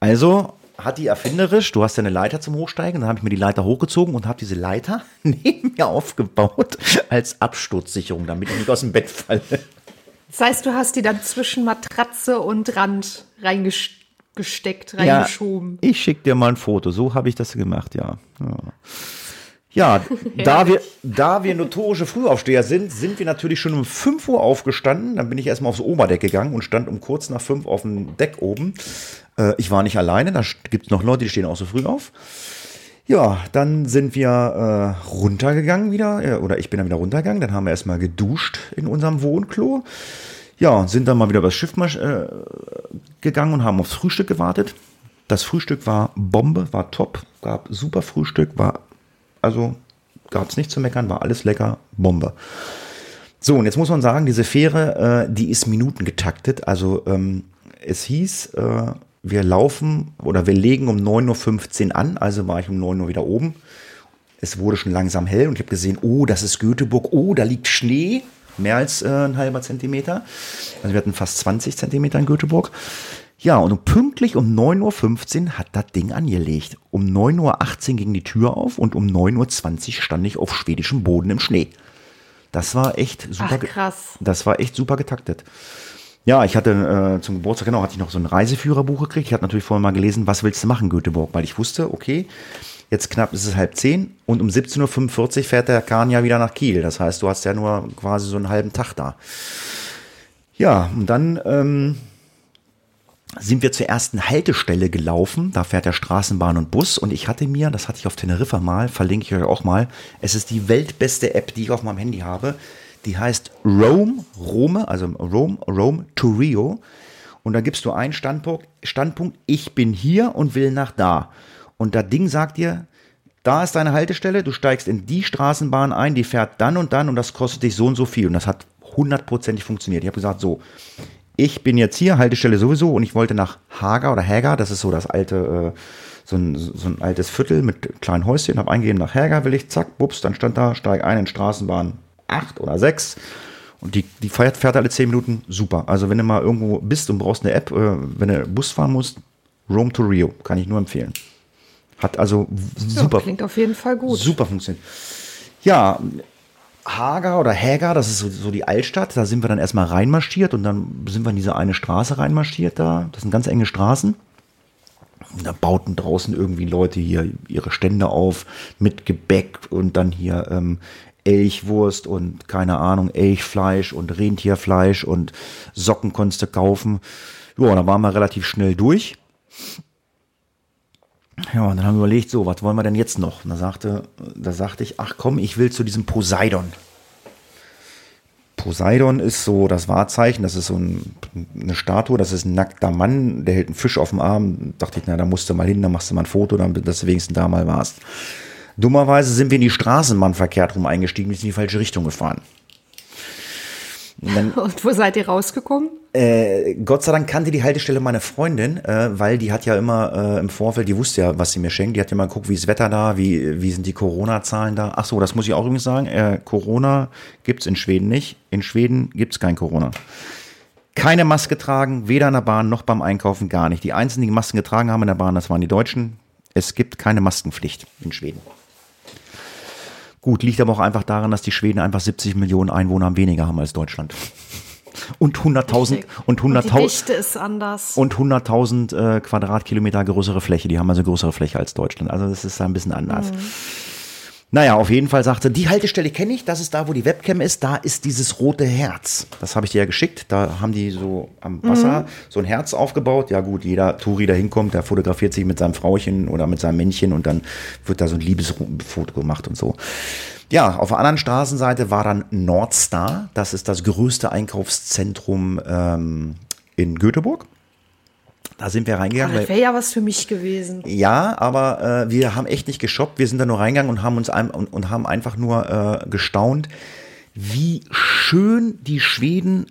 Also hat die erfinderisch, du hast ja eine Leiter zum Hochsteigen, dann habe ich mir die Leiter hochgezogen und habe diese Leiter neben mir aufgebaut als Absturzsicherung, damit ich nicht aus dem Bett falle. Das heißt, du hast die dann zwischen Matratze und Rand reingesteckt, reingeschoben. Ja, ich schicke dir mal ein Foto. So habe ich das gemacht, ja. ja. Ja, da wir, da wir notorische Frühaufsteher sind, sind wir natürlich schon um 5 Uhr aufgestanden. Dann bin ich erstmal aufs Oberdeck gegangen und stand um kurz nach 5 auf dem Deck oben. Äh, ich war nicht alleine, da gibt es noch Leute, die stehen auch so früh auf. Ja, dann sind wir äh, runtergegangen wieder, äh, oder ich bin dann wieder runtergegangen. Dann haben wir erstmal geduscht in unserem Wohnklo. Ja, sind dann mal wieder übers Schiff äh, gegangen und haben aufs Frühstück gewartet. Das Frühstück war Bombe, war top, gab super Frühstück, war also gab es nichts zu meckern, war alles lecker, Bombe. So, und jetzt muss man sagen, diese Fähre, äh, die ist Minuten getaktet. Also ähm, es hieß, äh, wir laufen oder wir legen um 9.15 Uhr an, also war ich um 9 Uhr wieder oben. Es wurde schon langsam hell und ich habe gesehen, oh, das ist Göteborg, oh, da liegt Schnee, mehr als äh, ein halber Zentimeter. Also wir hatten fast 20 Zentimeter in Göteborg. Ja, und pünktlich um 9.15 Uhr hat das Ding angelegt. Um 9.18 Uhr ging die Tür auf und um 9.20 Uhr stand ich auf schwedischem Boden im Schnee. Das war echt super. Ach, krass. Das war echt super getaktet. Ja, ich hatte äh, zum Geburtstag, genau, hatte ich noch so ein Reiseführerbuch gekriegt. Ich hatte natürlich vorher mal gelesen, was willst du machen, Göteborg? Weil ich wusste, okay, jetzt knapp ist es halb zehn und um 17.45 Uhr fährt der Kahn ja wieder nach Kiel. Das heißt, du hast ja nur quasi so einen halben Tag da. Ja, und dann ähm, sind wir zur ersten Haltestelle gelaufen. Da fährt der Straßenbahn und Bus. Und ich hatte mir, das hatte ich auf Teneriffa mal, verlinke ich euch auch mal, es ist die weltbeste App, die ich auf meinem Handy habe. Die heißt Rome, Rome, also Rome, Rome to Rio. Und da gibst du einen Standpunkt, Standpunkt, ich bin hier und will nach da. Und das Ding sagt dir, da ist deine Haltestelle, du steigst in die Straßenbahn ein, die fährt dann und dann und das kostet dich so und so viel. Und das hat hundertprozentig funktioniert. Ich habe gesagt, so, ich bin jetzt hier, Haltestelle sowieso, und ich wollte nach Hager oder Häger, das ist so das alte, äh, so, ein, so ein altes Viertel mit kleinen Häuschen, habe eingegeben nach Häger, will ich, zack, bups, dann stand da, steig ein in Straßenbahn 8 oder 6. Und die, die fährt, fährt alle 10 Minuten, super. Also wenn du mal irgendwo bist und brauchst eine App, äh, wenn du Bus fahren musst, Rome to Rio, kann ich nur empfehlen. Hat also super. Ja, klingt auf jeden Fall gut. Super funktioniert. Ja, Hager oder Häger, das ist so, so, die Altstadt, da sind wir dann erstmal reinmarschiert und dann sind wir in diese eine Straße reinmarschiert da. Das sind ganz enge Straßen. Und da bauten draußen irgendwie Leute hier ihre Stände auf mit Gebäck und dann hier ähm, Elchwurst und keine Ahnung, Elchfleisch und Rentierfleisch und Socken konntest du kaufen. Ja, da waren wir relativ schnell durch. Ja, und dann haben wir überlegt, so, was wollen wir denn jetzt noch? Und da sagte, da sagte ich, ach komm, ich will zu diesem Poseidon. Poseidon ist so das Wahrzeichen, das ist so ein, eine Statue, das ist ein nackter Mann, der hält einen Fisch auf dem Arm. Da dachte ich, na, da musst du mal hin, da machst du mal ein Foto, damit du wenigstens da mal warst. Dummerweise sind wir in die Straßenbahn verkehrt rum eingestiegen, sind in die falsche Richtung gefahren. Und, dann, und wo seid ihr rausgekommen? Äh, Gott sei Dank kannte die Haltestelle meine Freundin, äh, weil die hat ja immer äh, im Vorfeld, die wusste ja, was sie mir schenkt. Die hat ja mal geguckt, wie ist das Wetter da, wie, wie sind die Corona-Zahlen da. Ach so, das muss ich auch übrigens sagen. Äh, Corona gibt's in Schweden nicht. In Schweden gibt's kein Corona. Keine Maske tragen, weder in der Bahn noch beim Einkaufen, gar nicht. Die einzigen, die Masken getragen haben in der Bahn, das waren die Deutschen. Es gibt keine Maskenpflicht in Schweden. Gut, liegt aber auch einfach daran, dass die Schweden einfach 70 Millionen Einwohner weniger haben als Deutschland und 100.000 und 100.000 die Dichte ist anders und 100.000 äh, Quadratkilometer größere Fläche. Die haben also größere Fläche als Deutschland. Also das ist ein bisschen anders. Mhm. Naja, auf jeden Fall sagte, die Haltestelle kenne ich, das ist da, wo die Webcam ist, da ist dieses rote Herz. Das habe ich dir ja geschickt, da haben die so am Wasser mhm. so ein Herz aufgebaut. Ja gut, jeder Touri, der hinkommt, der fotografiert sich mit seinem Frauchen oder mit seinem Männchen und dann wird da so ein Liebesfoto gemacht und so. Ja, auf der anderen Straßenseite war dann Nordstar. Das ist das größte Einkaufszentrum ähm, in Göteborg. Da sind wir reingegangen. das wäre ja was für mich gewesen. Ja, aber äh, wir haben echt nicht geshoppt. Wir sind da nur reingegangen und haben uns ein, und, und haben einfach nur äh, gestaunt, wie schön die Schweden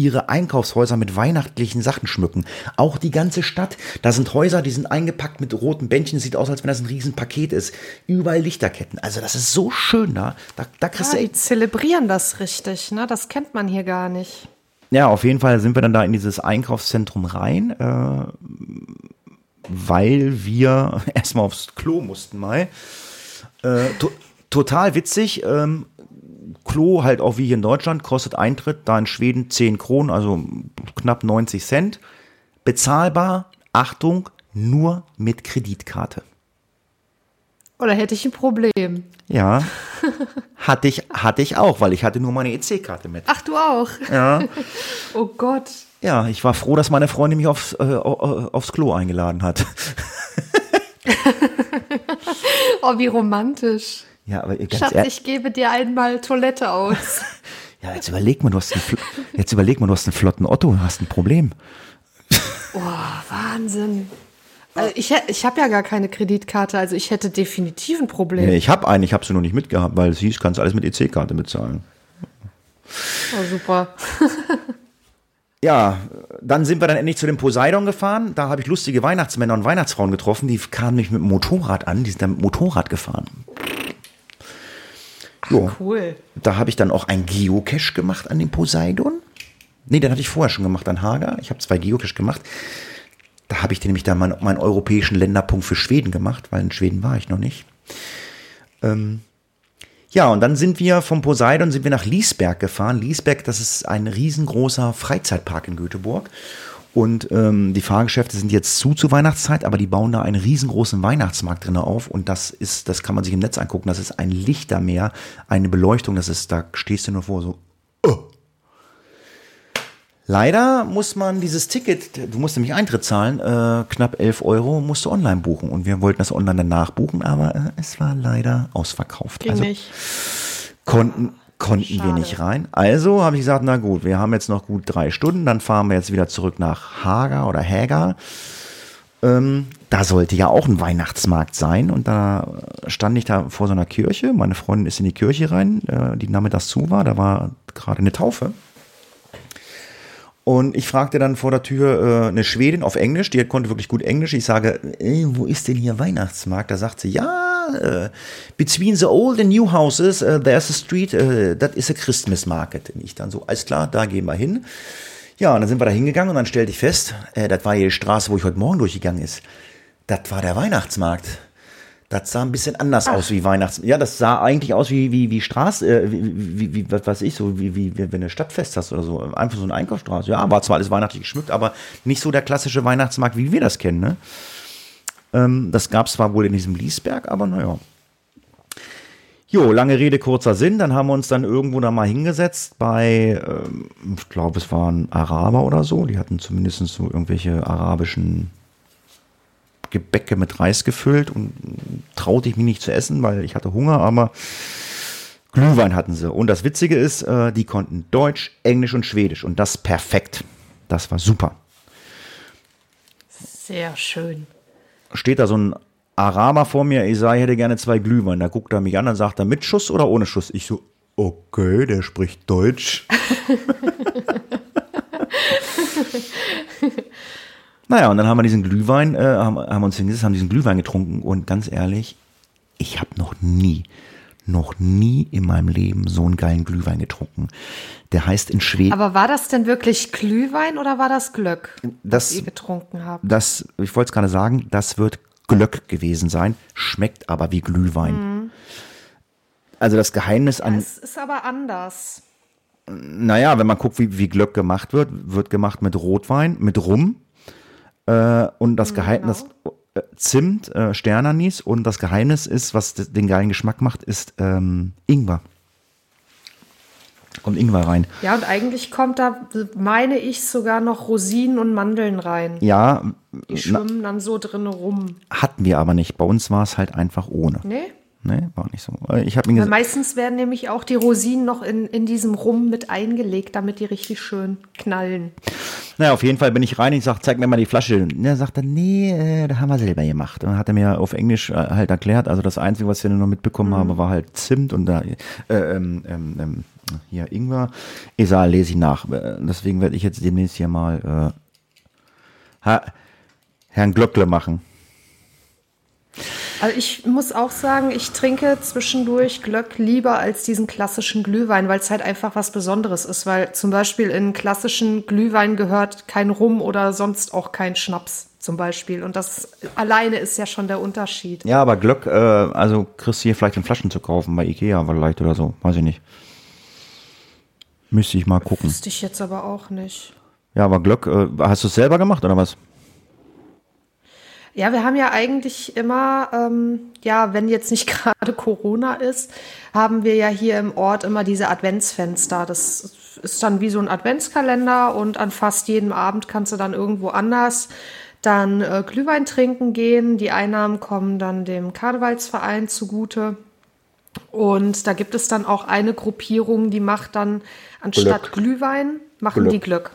ihre Einkaufshäuser mit weihnachtlichen Sachen schmücken. Auch die ganze Stadt. Da sind Häuser, die sind eingepackt mit roten Bändchen. Sieht aus, als wenn das ein Riesenpaket ist. Überall Lichterketten. Also das ist so schön da. Da, da kriegst ja, du die zelebrieren das richtig. Ne? Das kennt man hier gar nicht. Ja, auf jeden Fall sind wir dann da in dieses Einkaufszentrum rein, äh, weil wir erstmal aufs Klo mussten mal. Äh, to total witzig. Ähm, Klo halt auch wie hier in Deutschland, kostet Eintritt, da in Schweden 10 Kronen, also knapp 90 Cent. Bezahlbar, Achtung, nur mit Kreditkarte. Oder hätte ich ein Problem? Ja, hatte ich, hatte ich auch, weil ich hatte nur meine EC-Karte mit. Ach, du auch? Ja. oh Gott. Ja, ich war froh, dass meine Freundin mich aufs, äh, aufs Klo eingeladen hat. oh, wie romantisch. Ja, aber ganz Schatz, ich gebe dir einmal Toilette aus. ja, jetzt überleg mal, du hast einen, jetzt überleg mal, du hast einen flotten Otto, hast ein Problem. oh, Wahnsinn. Also ich ich habe ja gar keine Kreditkarte, also ich hätte definitiv ein Problem. Nee, ich habe einen, ich habe sie noch nicht mitgehabt, weil es hieß, kannst alles mit EC-Karte bezahlen. Oh, super. ja, dann sind wir dann endlich zu dem Poseidon gefahren. Da habe ich lustige Weihnachtsmänner und Weihnachtsfrauen getroffen, die kamen mich mit dem Motorrad an, die sind dann mit dem Motorrad gefahren. Jo. Cool. Da habe ich dann auch ein Geocache gemacht an dem Poseidon. Nee, den hatte ich vorher schon gemacht an Hager. Ich habe zwei Geocache gemacht. Da habe ich nämlich dann meinen, meinen europäischen Länderpunkt für Schweden gemacht, weil in Schweden war ich noch nicht. Ähm, Ja, und dann sind wir vom Poseidon sind wir nach Liesberg gefahren. Liesberg, das ist ein riesengroßer Freizeitpark in Göteborg. Und ähm, die Fahrgeschäfte sind jetzt zu zur Weihnachtszeit, aber die bauen da einen riesengroßen Weihnachtsmarkt drin auf. Und das ist, das kann man sich im Netz angucken. Das ist ein Lichtermeer, eine Beleuchtung. Das ist, da stehst du nur vor so. Oh. Leider muss man dieses Ticket, du musst nämlich Eintritt zahlen, äh, knapp 11 Euro musst du online buchen. Und wir wollten das online danach buchen, aber äh, es war leider ausverkauft. Ging also nicht. konnten, konnten wir Schade. nicht rein. Also habe ich gesagt, na gut, wir haben jetzt noch gut drei Stunden, dann fahren wir jetzt wieder zurück nach Haga oder Häger. Ähm, da sollte ja auch ein Weihnachtsmarkt sein und da stand ich da vor so einer Kirche. Meine Freundin ist in die Kirche rein, äh, die nachmittags zu war, da war gerade eine Taufe. Und ich fragte dann vor der Tür äh, eine Schwedin auf Englisch, die konnte wirklich gut Englisch. Ich sage, äh, wo ist denn hier Weihnachtsmarkt? Da sagt sie, ja, äh, between the old and new houses, uh, there's a street, uh, that is a Christmas market. Und ich dann so, alles klar, da gehen wir hin. Ja, und dann sind wir da hingegangen und dann stellte ich fest, äh, das war hier die Straße, wo ich heute Morgen durchgegangen ist. Das war der Weihnachtsmarkt. Das sah ein bisschen anders aus wie Weihnachts. Ja, das sah eigentlich aus wie wie wie Straße, äh, wie, wie, wie was weiß ich so wie, wie wie wenn du Stadtfest hast oder so. Einfach so eine Einkaufsstraße. Ja, war zwar alles weihnachtlich geschmückt, aber nicht so der klassische Weihnachtsmarkt, wie wir das kennen. Ne? Ähm, das gab es zwar wohl in diesem Liesberg, aber naja. Jo, lange Rede, kurzer Sinn. Dann haben wir uns dann irgendwo da mal hingesetzt bei, ähm, ich glaube, es waren Araber oder so. Die hatten zumindest so irgendwelche arabischen Gebäcke mit Reis gefüllt und traute ich mich nicht zu essen, weil ich hatte Hunger, aber Glühwein hatten sie. Und das Witzige ist, äh, die konnten Deutsch, Englisch und Schwedisch und das perfekt. Das war super. Sehr schön. Steht da so ein Araber vor mir, ich sage, ich hätte gerne zwei Glühwein. Da guckt er mich an und sagt er, mit Schuss oder ohne Schuss? Ich so, okay, der spricht Deutsch. naja, und dann haben wir diesen Glühwein, äh, haben, haben uns hingesetzt, haben diesen Glühwein getrunken und ganz ehrlich, ich habe noch nie, noch nie in meinem Leben so einen geilen Glühwein getrunken. Der heißt in Schweden. Aber war das denn wirklich Glühwein oder war das Glöck, Das- was ihr getrunken habt? das, ich wollte es gerade sagen, das wird Glöck gewesen sein, schmeckt aber wie Glühwein. Mhm. Also das Geheimnis an, Es ist aber anders. naja, wenn man guckt, wie, wie Glöck gemacht wird, wird gemacht mit Rotwein, mit Rum äh, und das Geheimnis, genau. Zimt, äh, Sternanis und das Geheimnis ist, was den geilen Geschmack macht, ist ähm, Ingwer. Kommt Ingwer rein. Ja, und eigentlich kommt da, meine ich, sogar noch Rosinen und Mandeln rein. Ja, Die schwimmen dann so drin rum. hatten wir aber nicht. Bei uns war es halt einfach ohne. Nee? Nee, war nicht so. Ich habe Weil gesagt, meistens werden nämlich auch die Rosinen noch in, in diesem Rum mit eingelegt, damit die richtig schön knallen. Naja, auf jeden Fall bin ich rein. Ich sag, zeig mir mal die Flasche. Und er sagte, nee, äh, da haben wir selber gemacht. Und dann hat er mir auf Englisch äh, halt erklärt. Also das Einzige, was ich dann noch mitbekommen habe, war halt Zimt und da äh, ähm, ähm, ähm, hier Ingwer. Ich sage, lese ich nach. Äh, Deswegen werde ich jetzt demnächst hier mal äh, Herrn Glöckle machen. Also ich muss auch sagen, ich trinke zwischendurch Glöck lieber als diesen klassischen Glühwein, weil es halt einfach was Besonderes ist. Weil zum Beispiel in klassischen Glühwein gehört kein Rum oder sonst auch kein Schnaps zum Beispiel. Und das alleine ist ja schon der Unterschied. Ja, aber Glöck, äh, also kriegst du hier vielleicht in Flaschen zu kaufen bei Ikea vielleicht oder so. Weiß ich nicht. Müsste ich mal gucken. Wüsste ich jetzt aber auch nicht. Ja, aber Glöck, äh, hast du es selber gemacht oder was? Ja, wir haben ja eigentlich immer, ähm, ja, wenn jetzt nicht gerade Corona ist, haben wir ja hier im Ort immer diese Adventsfenster. Das ist dann wie so ein Adventskalender und an fast jedem Abend kannst du dann irgendwo anders dann äh, Glühwein trinken gehen. Die Einnahmen kommen dann dem Karnevalsverein zugute. Und da gibt es dann auch eine Gruppierung, die macht dann anstatt Glühwein, machen Glück. die Glück.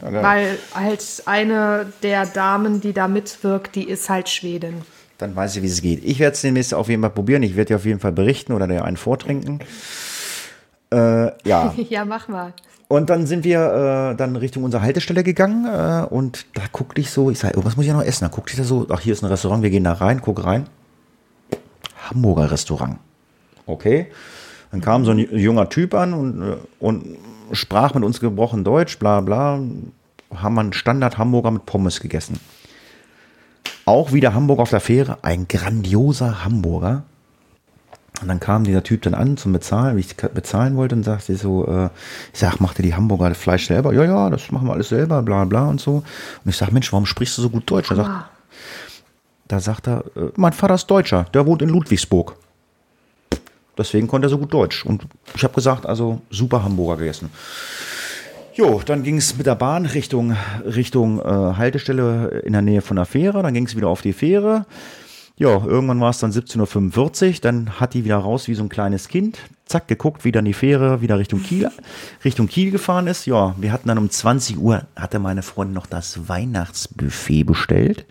Weil halt eine der Damen, die da mitwirkt, die ist halt Schwedin. Dann weiß ich, wie es geht. Ich werde es demnächst auf jeden Fall probieren. Ich werde dir auf jeden Fall berichten oder dir einen vortrinken. Äh, ja. Ja, mach mal. Und dann sind wir äh, dann Richtung unserer Haltestelle gegangen äh, und da guckte ich so, ich sage, irgendwas muss ich ja noch essen. Da guckte ich da so, ach, hier ist ein Restaurant, wir gehen da rein, guck rein. Hamburger Restaurant. Okay. Dann kam so ein junger Typ an und, äh, und sprach mit uns gebrochen Deutsch, bla bla. Haben wir einen Standard Hamburger mit Pommes gegessen. Auch wieder Hamburg auf der Fähre, ein grandioser Hamburger. Und dann kam dieser Typ dann an zum Bezahlen, wie ich bezahlen wollte, und sagte so, äh, ich sag, macht ihr die Hamburger Fleisch selber? Ja, ja, das machen wir alles selber, bla bla und so. Und ich sag, Mensch, warum sprichst du so gut Deutsch? Er sagt, da sagt er, äh, mein Vater ist Deutscher, der wohnt in Ludwigsburg. Deswegen konnte er so gut Deutsch. Und ich habe gesagt, also super Hamburger gegessen. Jo, dann ging es mit der Bahn Richtung, Richtung äh, Haltestelle in der Nähe von der Fähre. Dann ging es wieder auf die Fähre. Ja, irgendwann war es dann 17.45 Uhr. Dann hat die wieder raus wie so ein kleines Kind. Zack, geguckt, wie dann die Fähre wieder Richtung Kiel, Richtung Kiel gefahren ist. Ja, wir hatten dann um 20 Uhr, hatte meine Freundin noch das Weihnachtsbuffet bestellt.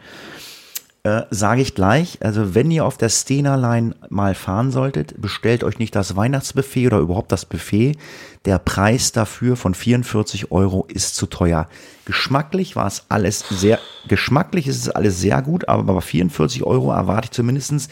Äh, Sage ich gleich, also wenn ihr auf der Stena Line mal fahren solltet, bestellt euch nicht das Weihnachtsbuffet oder überhaupt das Buffet. Der Preis dafür von 44 Euro ist zu teuer. Geschmacklich war es alles sehr, geschmacklich ist es alles sehr gut, aber bei 44 Euro erwarte ich zumindestens,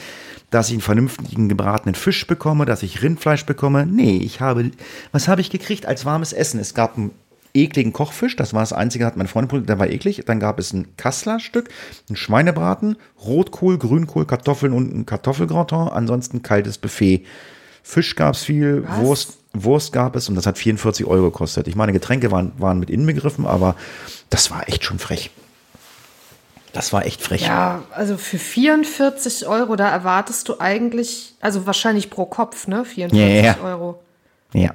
dass ich einen vernünftigen gebratenen Fisch bekomme, dass ich Rindfleisch bekomme. Nee, ich habe, was habe ich gekriegt als warmes Essen? Es gab ein ekligen Kochfisch. Das war das Einzige, hat meine Freundin der war eklig. Dann gab es ein Kasslerstück, ein Schweinebraten, Rotkohl, Grünkohl, Kartoffeln und ein Kartoffelgratin. Ansonsten kaltes Buffet. Fisch gab es viel, Was? Wurst, Wurst gab es und das hat 44 Euro gekostet. Ich meine, Getränke waren, waren mit inbegriffen, aber das war echt schon frech. Das war echt frech. Ja, also für 44 Euro, da erwartest du eigentlich, also wahrscheinlich pro Kopf, ne? 44 yeah. Euro. Ja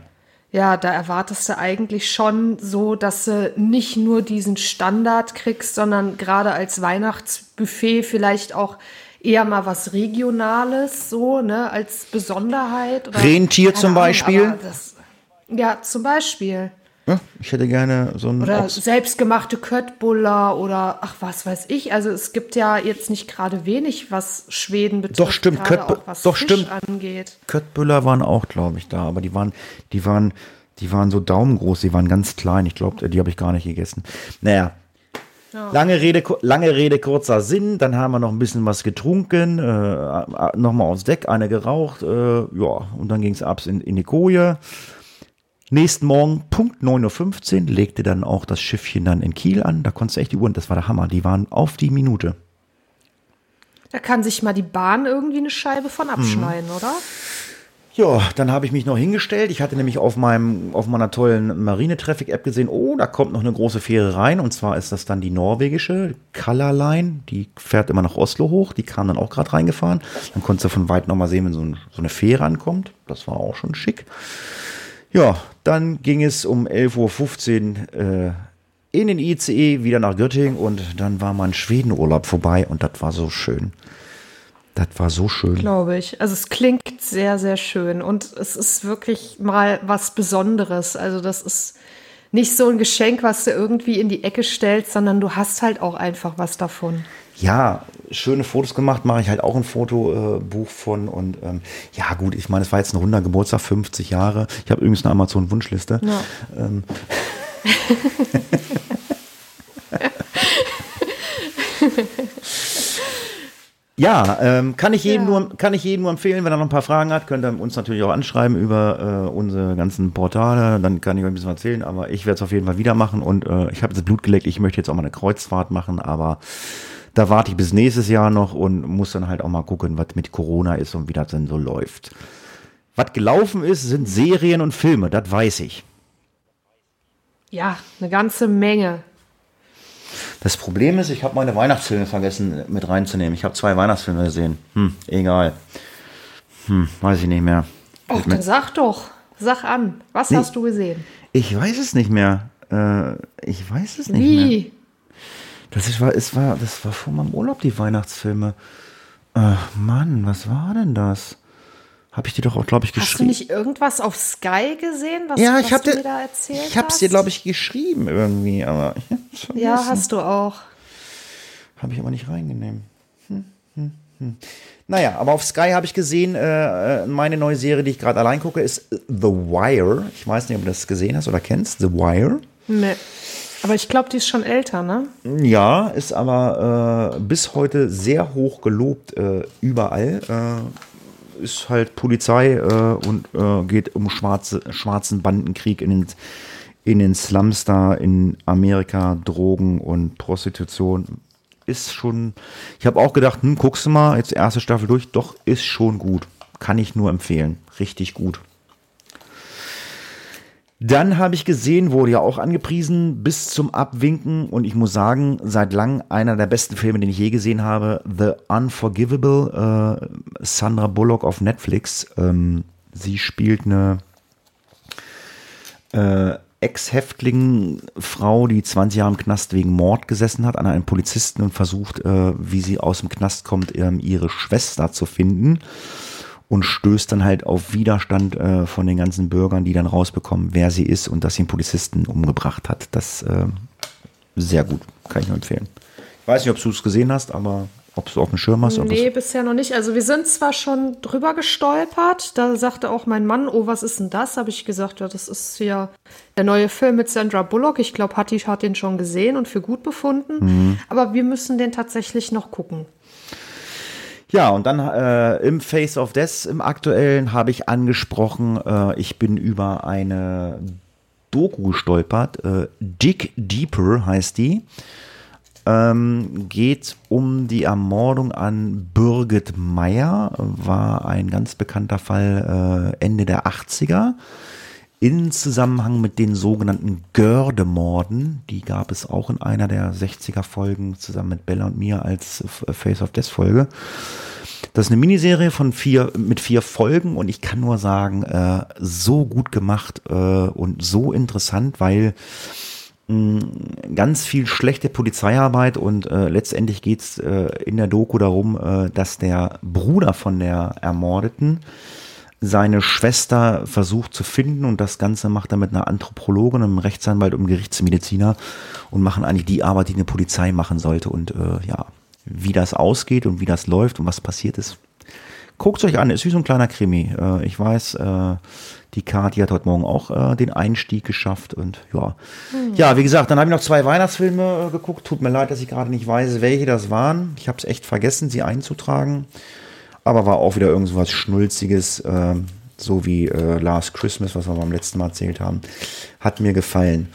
ja, da erwartest du eigentlich schon so, dass du nicht nur diesen Standard kriegst, sondern gerade als Weihnachtsbuffet vielleicht auch eher mal was Regionales, so, ne, als Besonderheit. Oder, Rentier zum Ahnung, Beispiel? Das, ja, zum Beispiel. Ja, ich hätte gerne so ein. Oder Obst. selbstgemachte Köttbullar oder ach, was weiß ich. Also es gibt ja jetzt nicht gerade wenig, was Schweden betrifft. Doch, stimmt. Köttb was doch, Fisch stimmt. angeht. Köttbullar waren auch, glaube ich, da. Aber die waren, die waren, die waren so daumengroß. Die waren ganz klein. Ich glaube, die habe ich gar nicht gegessen. Naja. Ja. Lange Rede, lange Rede, kurzer Sinn. Dann haben wir noch ein bisschen was getrunken, äh, nochmal aufs Deck, eine geraucht, äh, ja, und dann ging es ab in, in die Koje. Nächsten Morgen, Punkt 9.15 Uhr, legte dann auch das Schiffchen dann in Kiel an. Da konntest du echt die Uhren, das war der Hammer, die waren auf die Minute. Da kann sich mal die Bahn irgendwie eine Scheibe von abschneiden, mhm. oder? Ja, dann habe ich mich noch hingestellt. Ich hatte nämlich auf meinem, auf meiner tollen Marine-Traffic-App gesehen, oh, da kommt noch eine große Fähre rein. Und zwar ist das dann die norwegische Color Line. Die fährt immer nach Oslo hoch. Die kam dann auch gerade reingefahren. Dann konntest du von weit nochmal sehen, wenn so, ein, so eine Fähre ankommt. Das war auch schon schick. Ja, dann ging es um 11.15 Uhr äh, in den ICE wieder nach Göttingen und dann war mein Schwedenurlaub vorbei und das war so schön. Das war so schön. Glaube ich. Also es klingt sehr, sehr schön und es ist wirklich mal was Besonderes. Also das ist nicht so ein Geschenk, was du irgendwie in die Ecke stellst, sondern du hast halt auch einfach was davon ja, schöne Fotos gemacht, mache ich halt auch ein Fotobuch äh, von. Und ähm, ja, gut, ich meine, es war jetzt ein runder Geburtstag, 50 Jahre. Ich habe übrigens eine Amazon-Wunschliste. Ja. Ähm. Ja, ähm, kann ich jedem ja. nur kann ich jedem nur empfehlen, wenn er noch ein paar Fragen hat, könnt ihr uns natürlich auch anschreiben über äh, unsere ganzen Portale, dann kann ich euch ein bisschen erzählen, aber ich werde es auf jeden Fall wieder machen und äh, ich habe das Blut geleckt, ich möchte jetzt auch mal eine Kreuzfahrt machen, aber da warte ich bis nächstes Jahr noch und muss dann halt auch mal gucken, was mit Corona ist und wie das denn so läuft. Was gelaufen ist, sind Serien und Filme, das weiß ich. Ja, eine ganze Menge. Das Problem ist, ich habe meine Weihnachtsfilme vergessen mit reinzunehmen. Ich habe zwei Weihnachtsfilme gesehen. Hm, egal. Hm, weiß ich nicht mehr. Och, dann sag doch. Sag an. Was nee, hast du gesehen? Ich weiß es nicht mehr. Äh, ich weiß es nicht Wie? mehr. Wie? Das ist, war, es war, das war vor meinem Urlaub, die Weihnachtsfilme. Ach Mann, was war denn das? Habe ich dir doch auch, glaube ich, geschrieben. Hast du nicht irgendwas auf Sky gesehen, was, ja, ich was du mir da erzählt Ich habe es dir, glaube ich, geschrieben irgendwie, aber Ja, hast du auch. Habe ich aber nicht reingenommen. Hm, hm, hm. Naja, aber auf Sky habe ich gesehen, äh, äh, meine neue Serie, die ich gerade allein gucke, ist The Wire. Ich weiß nicht, ob du das gesehen hast oder kennst. The Wire. Nee. Aber ich glaube, die ist schon älter, ne? Ja, ist aber äh, bis heute sehr hoch gelobt äh, überall. Äh, ist halt Polizei äh, und äh, geht um schwarze, schwarzen Bandenkrieg in den, in den Slums da in Amerika, Drogen und Prostitution. Ist schon, ich habe auch gedacht, hm, guckst du mal, jetzt erste Staffel durch, doch, ist schon gut. kann ich nur empfehlen. Richtig gut. Dann habe ich gesehen, wurde ja auch angepriesen, bis zum Abwinken. Und ich muss sagen, seit lang einer der besten Filme, den ich je gesehen habe, The Unforgivable, äh, Sandra Bullock auf Netflix. Ähm, sie spielt eine äh, Ex-Häftling-Frau, die 20 Jahre im Knast wegen Mord gesessen hat, an einem Polizisten und versucht, äh, wie sie aus dem Knast kommt, ähm, ihre Schwester zu finden und stößt dann halt auf Widerstand äh, von den ganzen Bürgern, die dann rausbekommen, wer sie ist und dass sie einen Polizisten umgebracht hat. Das äh, sehr gut, kann ich nur empfehlen. Ich weiß nicht, ob du es gesehen hast, aber ob du auf dem Schirm hast? Nee, bisher noch nicht. Also wir sind zwar schon drüber gestolpert. Da sagte auch mein Mann, oh, was ist denn das? Habe ich gesagt, ja, das ist ja der neue Film mit Sandra Bullock. Ich glaube, Hattie hat den schon gesehen und für gut befunden. Mhm. Aber wir müssen den tatsächlich noch gucken. Ja, und dann äh, im Face of Death, im aktuellen, habe ich angesprochen, äh, ich bin über eine Doku gestolpert. Äh, Dig Deeper heißt die. Ähm, geht um die Ermordung an Birgit Meyer, war ein ganz bekannter Fall äh, Ende der 80er in Zusammenhang mit den sogenannten Gördemorden. Die gab es auch in einer der 60er Folgen zusammen mit Bella und mir als Face of Death Folge. Das ist eine Miniserie von vier, mit vier Folgen und ich kann nur sagen, äh, so gut gemacht äh, und so interessant, weil mh, ganz viel schlechte Polizeiarbeit und äh, letztendlich geht's äh, in der Doku darum, äh, dass der Bruder von der Ermordeten seine Schwester versucht zu finden und das Ganze macht er mit einer Anthropologin, einem Rechtsanwalt und einem Gerichtsmediziner und machen eigentlich die Arbeit, die eine Polizei machen sollte und äh, ja, wie das ausgeht und wie das läuft und was passiert ist. Guckt euch an, ist wie so ein kleiner Krimi. Äh, ich weiß, äh, die Kati hat heute Morgen auch äh, den Einstieg geschafft und ja. Mhm. Ja, wie gesagt, dann habe ich noch zwei Weihnachtsfilme äh, geguckt. Tut mir leid, dass ich gerade nicht weiß, welche das waren. Ich habe es echt vergessen, sie einzutragen aber war auch wieder irgend so was Schnulziges, äh, so wie äh, Last Christmas, was wir beim letzten Mal erzählt haben. Hat mir gefallen.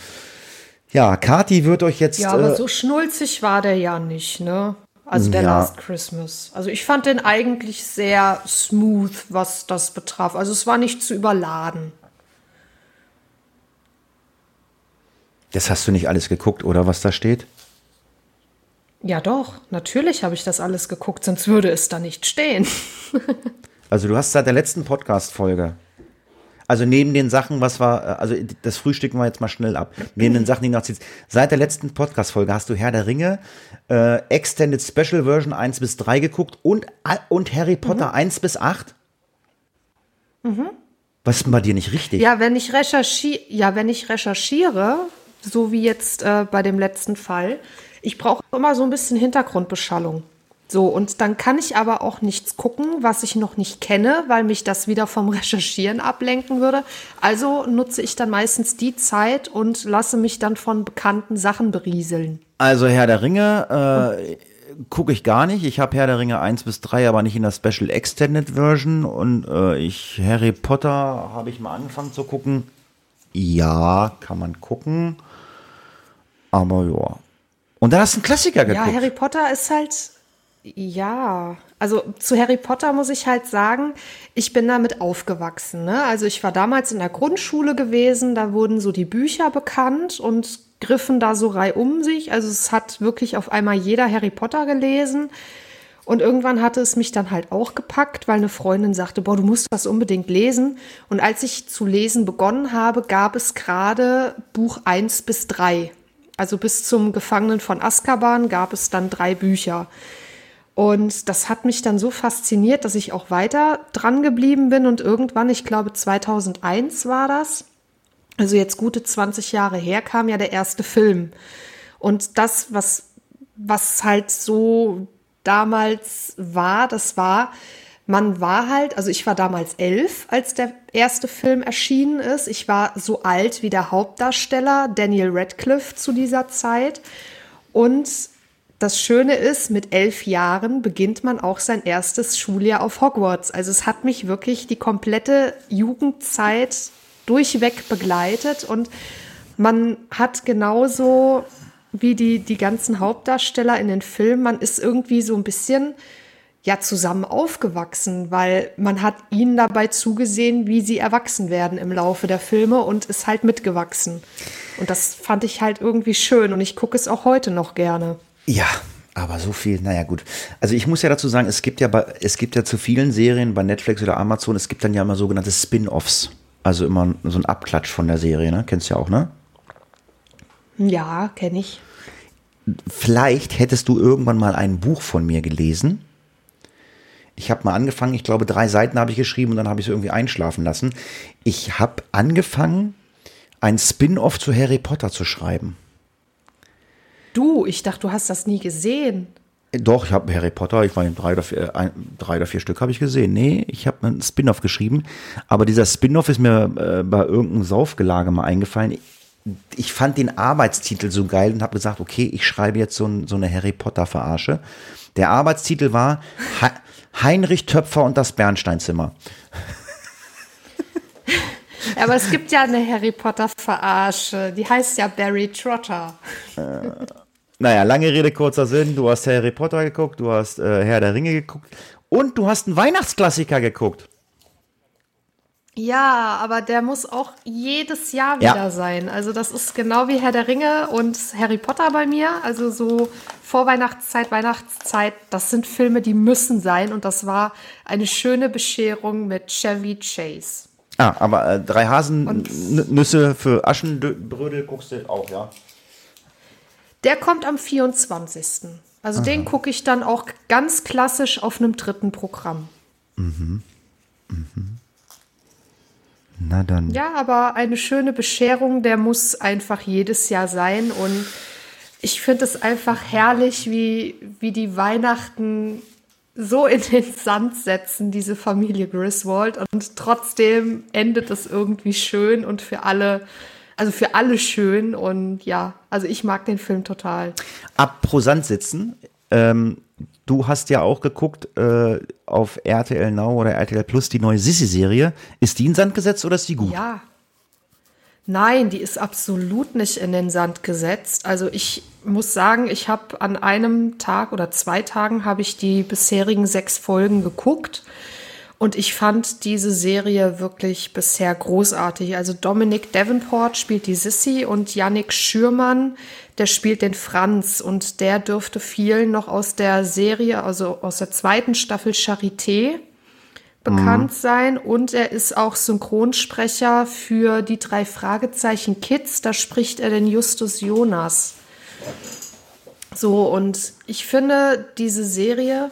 Ja, Kati wird euch jetzt. Ja, aber äh, so schnulzig war der ja nicht, ne? Also der ja. Last Christmas. Also ich fand den eigentlich sehr smooth, was das betraf. Also es war nicht zu überladen. Das hast du nicht alles geguckt, oder was da steht? Ja, doch, natürlich habe ich das alles geguckt, sonst würde es da nicht stehen. also du hast seit der letzten Podcast-Folge, also neben den Sachen, was war, also das frühstücken wir jetzt mal schnell ab, neben den Sachen, die noch ziehst, seit der letzten Podcast-Folge hast du Herr der Ringe, äh, Extended Special Version 1 bis 3 geguckt und, und Harry Potter mhm. 1 bis 8? Mhm. Was ist denn bei dir nicht richtig? Ja, wenn ich recherchiere, ja, wenn ich recherchiere, so wie jetzt äh, bei dem letzten Fall, ich brauche immer so ein bisschen Hintergrundbeschallung. So, und dann kann ich aber auch nichts gucken, was ich noch nicht kenne, weil mich das wieder vom Recherchieren ablenken würde. Also nutze ich dann meistens die Zeit und lasse mich dann von bekannten Sachen berieseln. Also Herr der Ringe äh, gucke ich gar nicht. Ich habe Herr der Ringe 1 bis 3, aber nicht in der Special Extended Version. Und äh, ich Harry Potter habe ich mal angefangen zu gucken. Ja, kann man gucken. Aber ja, und da hast du einen Klassiker geguckt. Ja, Harry Potter ist halt, ja, also zu Harry Potter muss ich halt sagen, ich bin damit aufgewachsen. Ne? Also ich war damals in der Grundschule gewesen, da wurden so die Bücher bekannt und griffen da so rei um sich. Also es hat wirklich auf einmal jeder Harry Potter gelesen. Und irgendwann hatte es mich dann halt auch gepackt, weil eine Freundin sagte, boah, du musst das unbedingt lesen. Und als ich zu lesen begonnen habe, gab es gerade Buch 1 bis 3. Also bis zum Gefangenen von Azkaban gab es dann drei Bücher. Und das hat mich dann so fasziniert, dass ich auch weiter dran geblieben bin und irgendwann, ich glaube 2001 war das, also jetzt gute 20 Jahre her, kam ja der erste Film. Und das, was, was halt so damals war, das war, man war halt, also ich war damals elf, als der erste Film erschienen ist. Ich war so alt wie der Hauptdarsteller Daniel Radcliffe zu dieser Zeit. Und das Schöne ist, mit elf Jahren beginnt man auch sein erstes Schuljahr auf Hogwarts. Also es hat mich wirklich die komplette Jugendzeit durchweg begleitet und man hat genauso wie die, die ganzen Hauptdarsteller in den Filmen, man ist irgendwie so ein bisschen ja zusammen aufgewachsen, weil man hat ihnen dabei zugesehen, wie sie erwachsen werden im Laufe der Filme und ist halt mitgewachsen. Und das fand ich halt irgendwie schön und ich gucke es auch heute noch gerne. Ja, aber so viel, naja gut. Also ich muss ja dazu sagen, es gibt ja bei, es gibt ja zu vielen Serien bei Netflix oder Amazon, es gibt dann ja immer sogenannte Spin-offs. Also immer so ein Abklatsch von der Serie, ne? Kennst du ja auch, ne? Ja, kenne ich. Vielleicht hättest du irgendwann mal ein Buch von mir gelesen. Ich habe mal angefangen, ich glaube, drei Seiten habe ich geschrieben und dann habe ich es irgendwie einschlafen lassen. Ich habe angefangen, ein Spin-off zu Harry Potter zu schreiben. Du, ich dachte, du hast das nie gesehen. Doch, ich habe Harry Potter, ich meine, drei oder vier, ein, drei oder vier Stück habe ich gesehen. Nee, ich habe einen Spin-off geschrieben. Aber dieser Spin-off ist mir äh, bei irgendeinem Saufgelage mal eingefallen. Ich fand den Arbeitstitel so geil und habe gesagt, okay, ich schreibe jetzt so, ein, so eine Harry Potter-Verarsche. Der Arbeitstitel war Heinrich Töpfer und das Bernsteinzimmer. Aber es gibt ja eine Harry Potter-Verarsche, die heißt ja Barry Trotter. Äh, naja, lange Rede, kurzer Sinn. Du hast Harry Potter geguckt, du hast äh, Herr der Ringe geguckt und du hast einen Weihnachtsklassiker geguckt. Ja, aber der muss auch jedes Jahr wieder ja. sein. Also das ist genau wie Herr der Ringe und Harry Potter bei mir. Also so Vorweihnachtszeit, Weihnachtszeit, das sind Filme, die müssen sein. Und das war eine schöne Bescherung mit Chevy Chase. Ah, aber äh, drei Hasennüsse für Aschenbrödel guckst du auch, ja? Der kommt am 24. Also Aha. den gucke ich dann auch ganz klassisch auf einem dritten Programm. Mhm. Mhm. Na dann. Ja, aber eine schöne Bescherung, der muss einfach jedes Jahr sein. Und ich finde es einfach herrlich, wie, wie die Weihnachten so in den Sand setzen, diese Familie Griswold. Und trotzdem endet es irgendwie schön und für alle also für alle schön und ja, also ich mag den Film total. Ab pro Sand sitzen. Ähm, du hast ja auch geguckt äh, auf RTL Now oder RTL Plus die neue Sissi-Serie. Ist die in Sand gesetzt oder ist die gut? Ja. Nein, die ist absolut nicht in den Sand gesetzt. Also ich muss sagen, ich habe an einem Tag oder zwei Tagen habe ich die bisherigen sechs Folgen geguckt und ich fand diese Serie wirklich bisher großartig. Also Dominic Davenport spielt die Sissy und Yannick Schürmann, der spielt den Franz. Und der dürfte vielen noch aus der Serie, also aus der zweiten Staffel Charité bekannt mhm. sein. Und er ist auch Synchronsprecher für die drei Fragezeichen Kids. Da spricht er den Justus Jonas. So, und ich finde, diese Serie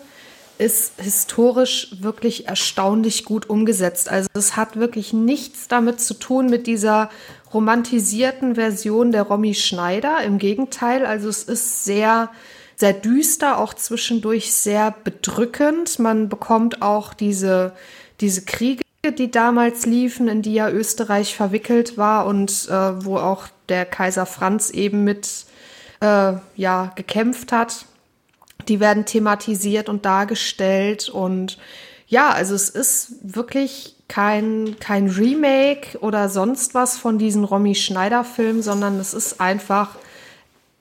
ist historisch wirklich erstaunlich gut umgesetzt. Also es hat wirklich nichts damit zu tun mit dieser romantisierten Version der Romy Schneider. Im Gegenteil, also es ist sehr, sehr düster, auch zwischendurch sehr bedrückend. Man bekommt auch diese, diese Kriege, die damals liefen, in die ja Österreich verwickelt war und äh, wo auch der Kaiser Franz eben mit äh, ja, gekämpft hat die werden thematisiert und dargestellt und ja, also es ist wirklich kein, kein Remake oder sonst was von diesen Romy Schneider-Filmen, sondern es ist einfach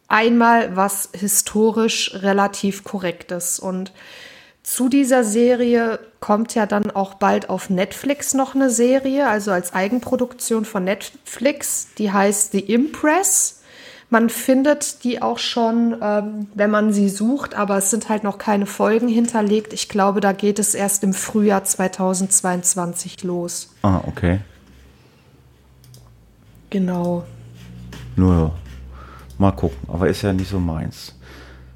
einmal was historisch relativ korrektes. Und zu dieser Serie kommt ja dann auch bald auf Netflix noch eine Serie, also als Eigenproduktion von Netflix, die heißt The Impress. Man findet die auch schon, ähm, wenn man sie sucht, aber es sind halt noch keine Folgen hinterlegt. Ich glaube, da geht es erst im Frühjahr 2022 los. Ah, okay. Genau. Nur mal gucken, aber ist ja nicht so meins.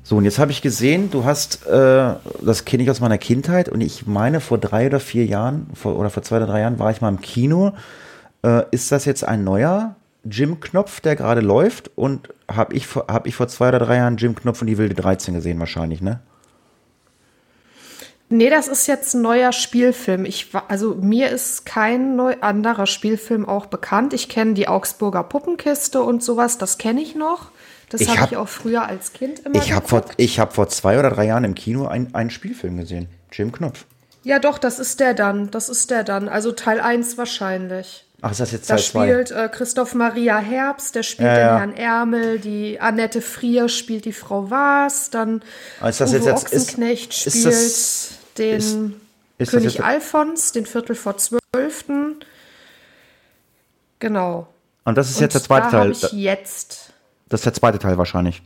So, und jetzt habe ich gesehen, du hast, äh, das kenne ich aus meiner Kindheit und ich meine, vor drei oder vier Jahren vor, oder vor zwei oder drei Jahren war ich mal im Kino. Äh, ist das jetzt ein neuer Jim Knopf, der gerade läuft. Und habe ich, hab ich vor zwei oder drei Jahren Jim Knopf und die wilde 13 gesehen, wahrscheinlich, ne? Nee, das ist jetzt ein neuer Spielfilm. Ich, also mir ist kein neu, anderer Spielfilm auch bekannt. Ich kenne die Augsburger Puppenkiste und sowas, das kenne ich noch. Das habe hab ich auch früher als Kind immer Ich habe vor, hab vor zwei oder drei Jahren im Kino ein, einen Spielfilm gesehen. Jim Knopf. Ja, doch, das ist der dann. Das ist der dann. Also Teil 1 wahrscheinlich. Ach, ist das jetzt Teil 2? Da spielt äh, Christoph Maria Herbst, der spielt ja, den ja. Herrn Ärmel, die Annette Frier spielt die Frau Was, dann ah, ist das Uwe jetzt, Ochsenknecht ist, spielt. Ist das den Ist- ist König jetzt- Alfons, den Viertel vor Zwölften. Genau. Und das ist Und jetzt der zweite da Teil. ich jetzt. Das ist der zweite Teil wahrscheinlich.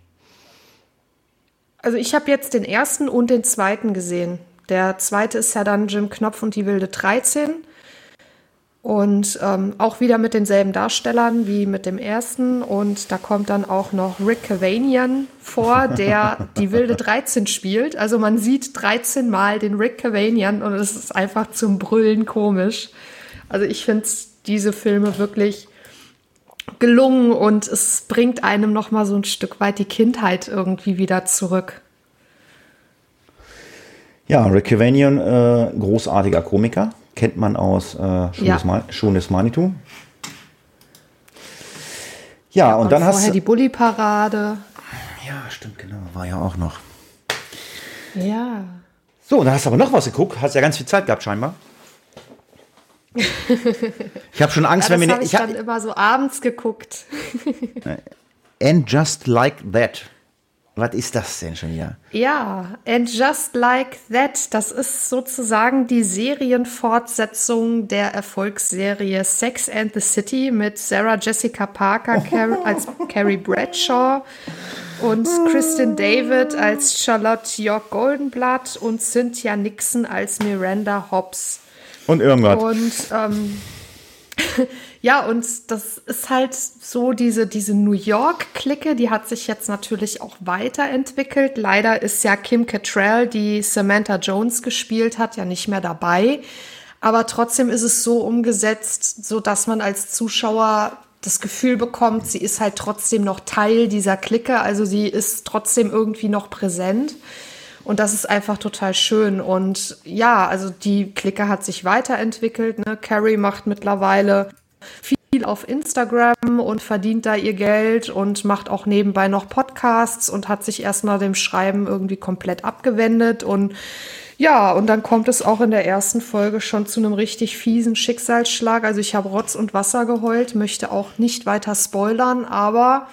Also ich habe jetzt den ersten und den zweiten gesehen. Der zweite ist ja dann Jim Knopf und die wilde 13. Und ähm, auch wieder mit denselben Darstellern wie mit dem ersten. Und da kommt dann auch noch Rick Cavanian vor, der die wilde 13 spielt. Also man sieht 13 Mal den Rick Cavanian und es ist einfach zum Brüllen komisch. Also ich finde diese Filme wirklich gelungen und es bringt einem noch mal so ein Stück weit die Kindheit irgendwie wieder zurück. Ja, Rick Cavanian, äh, großartiger Komiker. Kennt man aus äh, Schuh, Ja. Manitou. Ja, und, dann hast du. die Bulli-Parade. Ja, stimmt, genau. War ja auch noch. Ja. So, dann hast du aber noch was geguckt. Hast ja ganz viel Zeit gehabt, scheinbar. Ich habe schon Angst, ja wenn wir habe nicht. ich Ich hab, dann immer so abends geguckt. And just like that. Was ist das denn schon wieder? Ja, and just like that, das ist sozusagen die Serienfortsetzung der Erfolgsserie Sex and the City mit Sarah Jessica Parker Car als Carrie Bradshaw und Kristen David als Charlotte York Goldenblatt und Cynthia Nixon als Miranda Hobbs. Und irgendwas. Und ähm, ja, und das ist halt so diese, diese New York-Clique, die hat sich jetzt natürlich auch weiterentwickelt. Leider ist ja Kim Cattrall, die Samantha Jones gespielt hat, ja nicht mehr dabei. Aber trotzdem ist es so umgesetzt, so dass man als Zuschauer das Gefühl bekommt, sie ist halt trotzdem noch Teil dieser Clique. Also sie ist trotzdem irgendwie noch präsent. Und das ist einfach total schön. Und ja, also die Clique hat sich weiterentwickelt. Ne? Carrie macht mittlerweile viel auf Instagram und verdient da ihr Geld und macht auch nebenbei noch Podcasts und hat sich erstmal dem Schreiben irgendwie komplett abgewendet. Und ja, und dann kommt es auch in der ersten Folge schon zu einem richtig fiesen Schicksalsschlag. Also ich habe Rotz und Wasser geheult, möchte auch nicht weiter spoilern, aber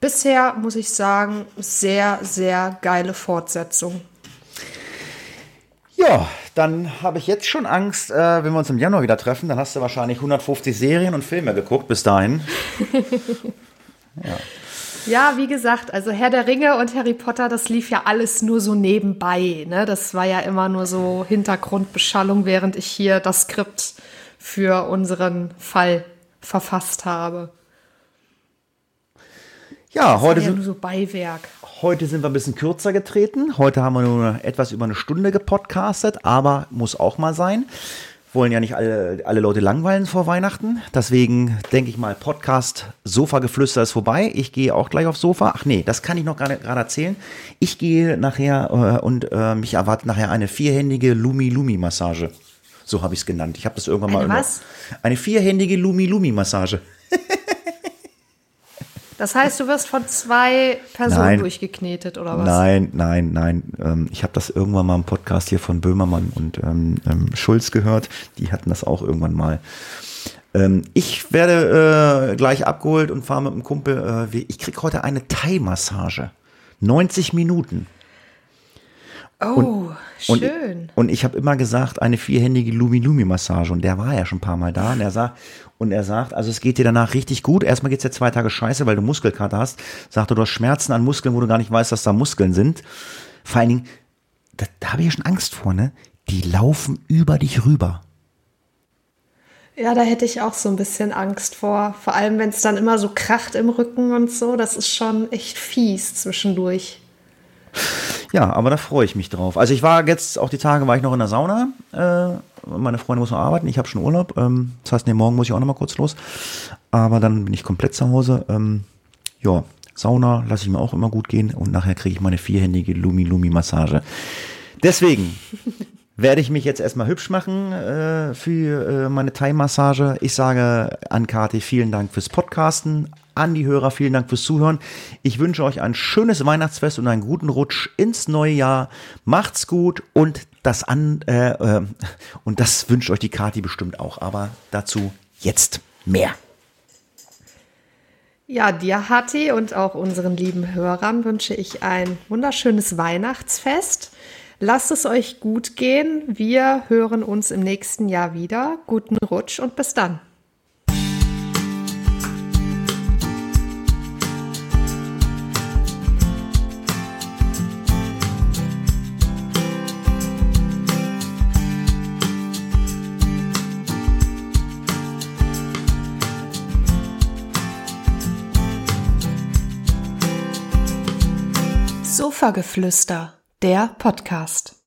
bisher muss ich sagen, sehr, sehr geile Fortsetzung. Ja, dann habe ich jetzt schon Angst, äh, wenn wir uns im Januar wieder treffen, dann hast du wahrscheinlich 150 Serien und Filme geguckt bis dahin. Ja, wie gesagt, also Herr der Ringe und Harry Potter, das lief ja alles nur so nebenbei. Ne? Das war ja immer nur so Hintergrundbeschallung, während ich hier das Skript für unseren Fall verfasst habe. Ja, heute ja sind, so. Heute sind wir ein bisschen kürzer getreten. Heute haben wir nur etwas über eine Stunde gepodcastet, aber muss auch mal sein. Wollen ja nicht alle, alle Leute langweilen vor Weihnachten. Deswegen denke ich mal, Podcast Sofa-Geflüster ist vorbei. Ich gehe auch gleich aufs Sofa. Ach nee, das kann ich noch gerade erzählen. Ich gehe nachher äh, und äh, mich erwartet nachher eine vierhändige Lumi-Lumi-Massage. So habe ich es genannt. Ich habe das irgendwann mal. Eine was? Eine vierhändige Lumi-Lumi-Massage. Das heißt, du wirst von zwei Personen Nein. durchgeknetet, oder was? Nein, nein, nein. Ähm, ich habe das irgendwann mal im Podcast hier von Böhmermann und ähm, ähm, Schulz gehört. Die hatten das auch irgendwann mal. Ähm, ich werde äh, gleich abgeholt und fahre mit einem Kumpel. Äh, ich krieg heute eine Thai-Massage. 90 Minuten. Oh, Und, schön. und ich habe immer gesagt, eine vierhändige Lumi-Lumi-Massage. Und der war ja schon ein paar Mal da. Und er sagt, und er sagt, also es geht dir danach richtig gut. Erstmal geht's dir zwei Tage scheiße, weil du Muskelkater hast. Sagt er, du hast Schmerzen an Muskeln, wo du gar nicht weißt, dass da Muskeln sind. Vor allen Dingen, da, da habe ich ja schon Angst vor, ne? Die laufen über dich rüber. Ja, da hätte ich auch so ein bisschen Angst vor. Vor allem, wenn es dann immer so kracht im Rücken und so. Das ist schon echt fies zwischendurch. Ja, aber da freue ich mich drauf. Also ich war jetzt, auch die Tage war ich noch in der Sauna. Äh, meine Freundin muss noch arbeiten, ich habe schon Urlaub. Ähm, das heißt, nee, morgen muss ich auch noch mal kurz los. Aber dann bin ich komplett zu Hause. Ähm, ja, Sauna lasse ich mir auch immer gut gehen und nachher kriege ich meine vierhändige Lumi-Lumi-Massage. Deswegen werde ich mich jetzt erstmal hübsch machen äh, für äh, meine Thai-Massage. Ich sage an Kati vielen Dank fürs Podcasten. An die Hörer vielen Dank fürs Zuhören. Ich wünsche euch ein schönes Weihnachtsfest und einen guten Rutsch ins neue Jahr. Macht's gut und das an äh, äh, und das wünscht euch die Kati bestimmt auch. Aber dazu jetzt mehr. Ja, dir, Hatti, und auch unseren lieben Hörern wünsche ich ein wunderschönes Weihnachtsfest. Lasst es euch gut gehen. Wir hören uns im nächsten Jahr wieder. Guten Rutsch und bis dann. Sofageflüster, der Podcast.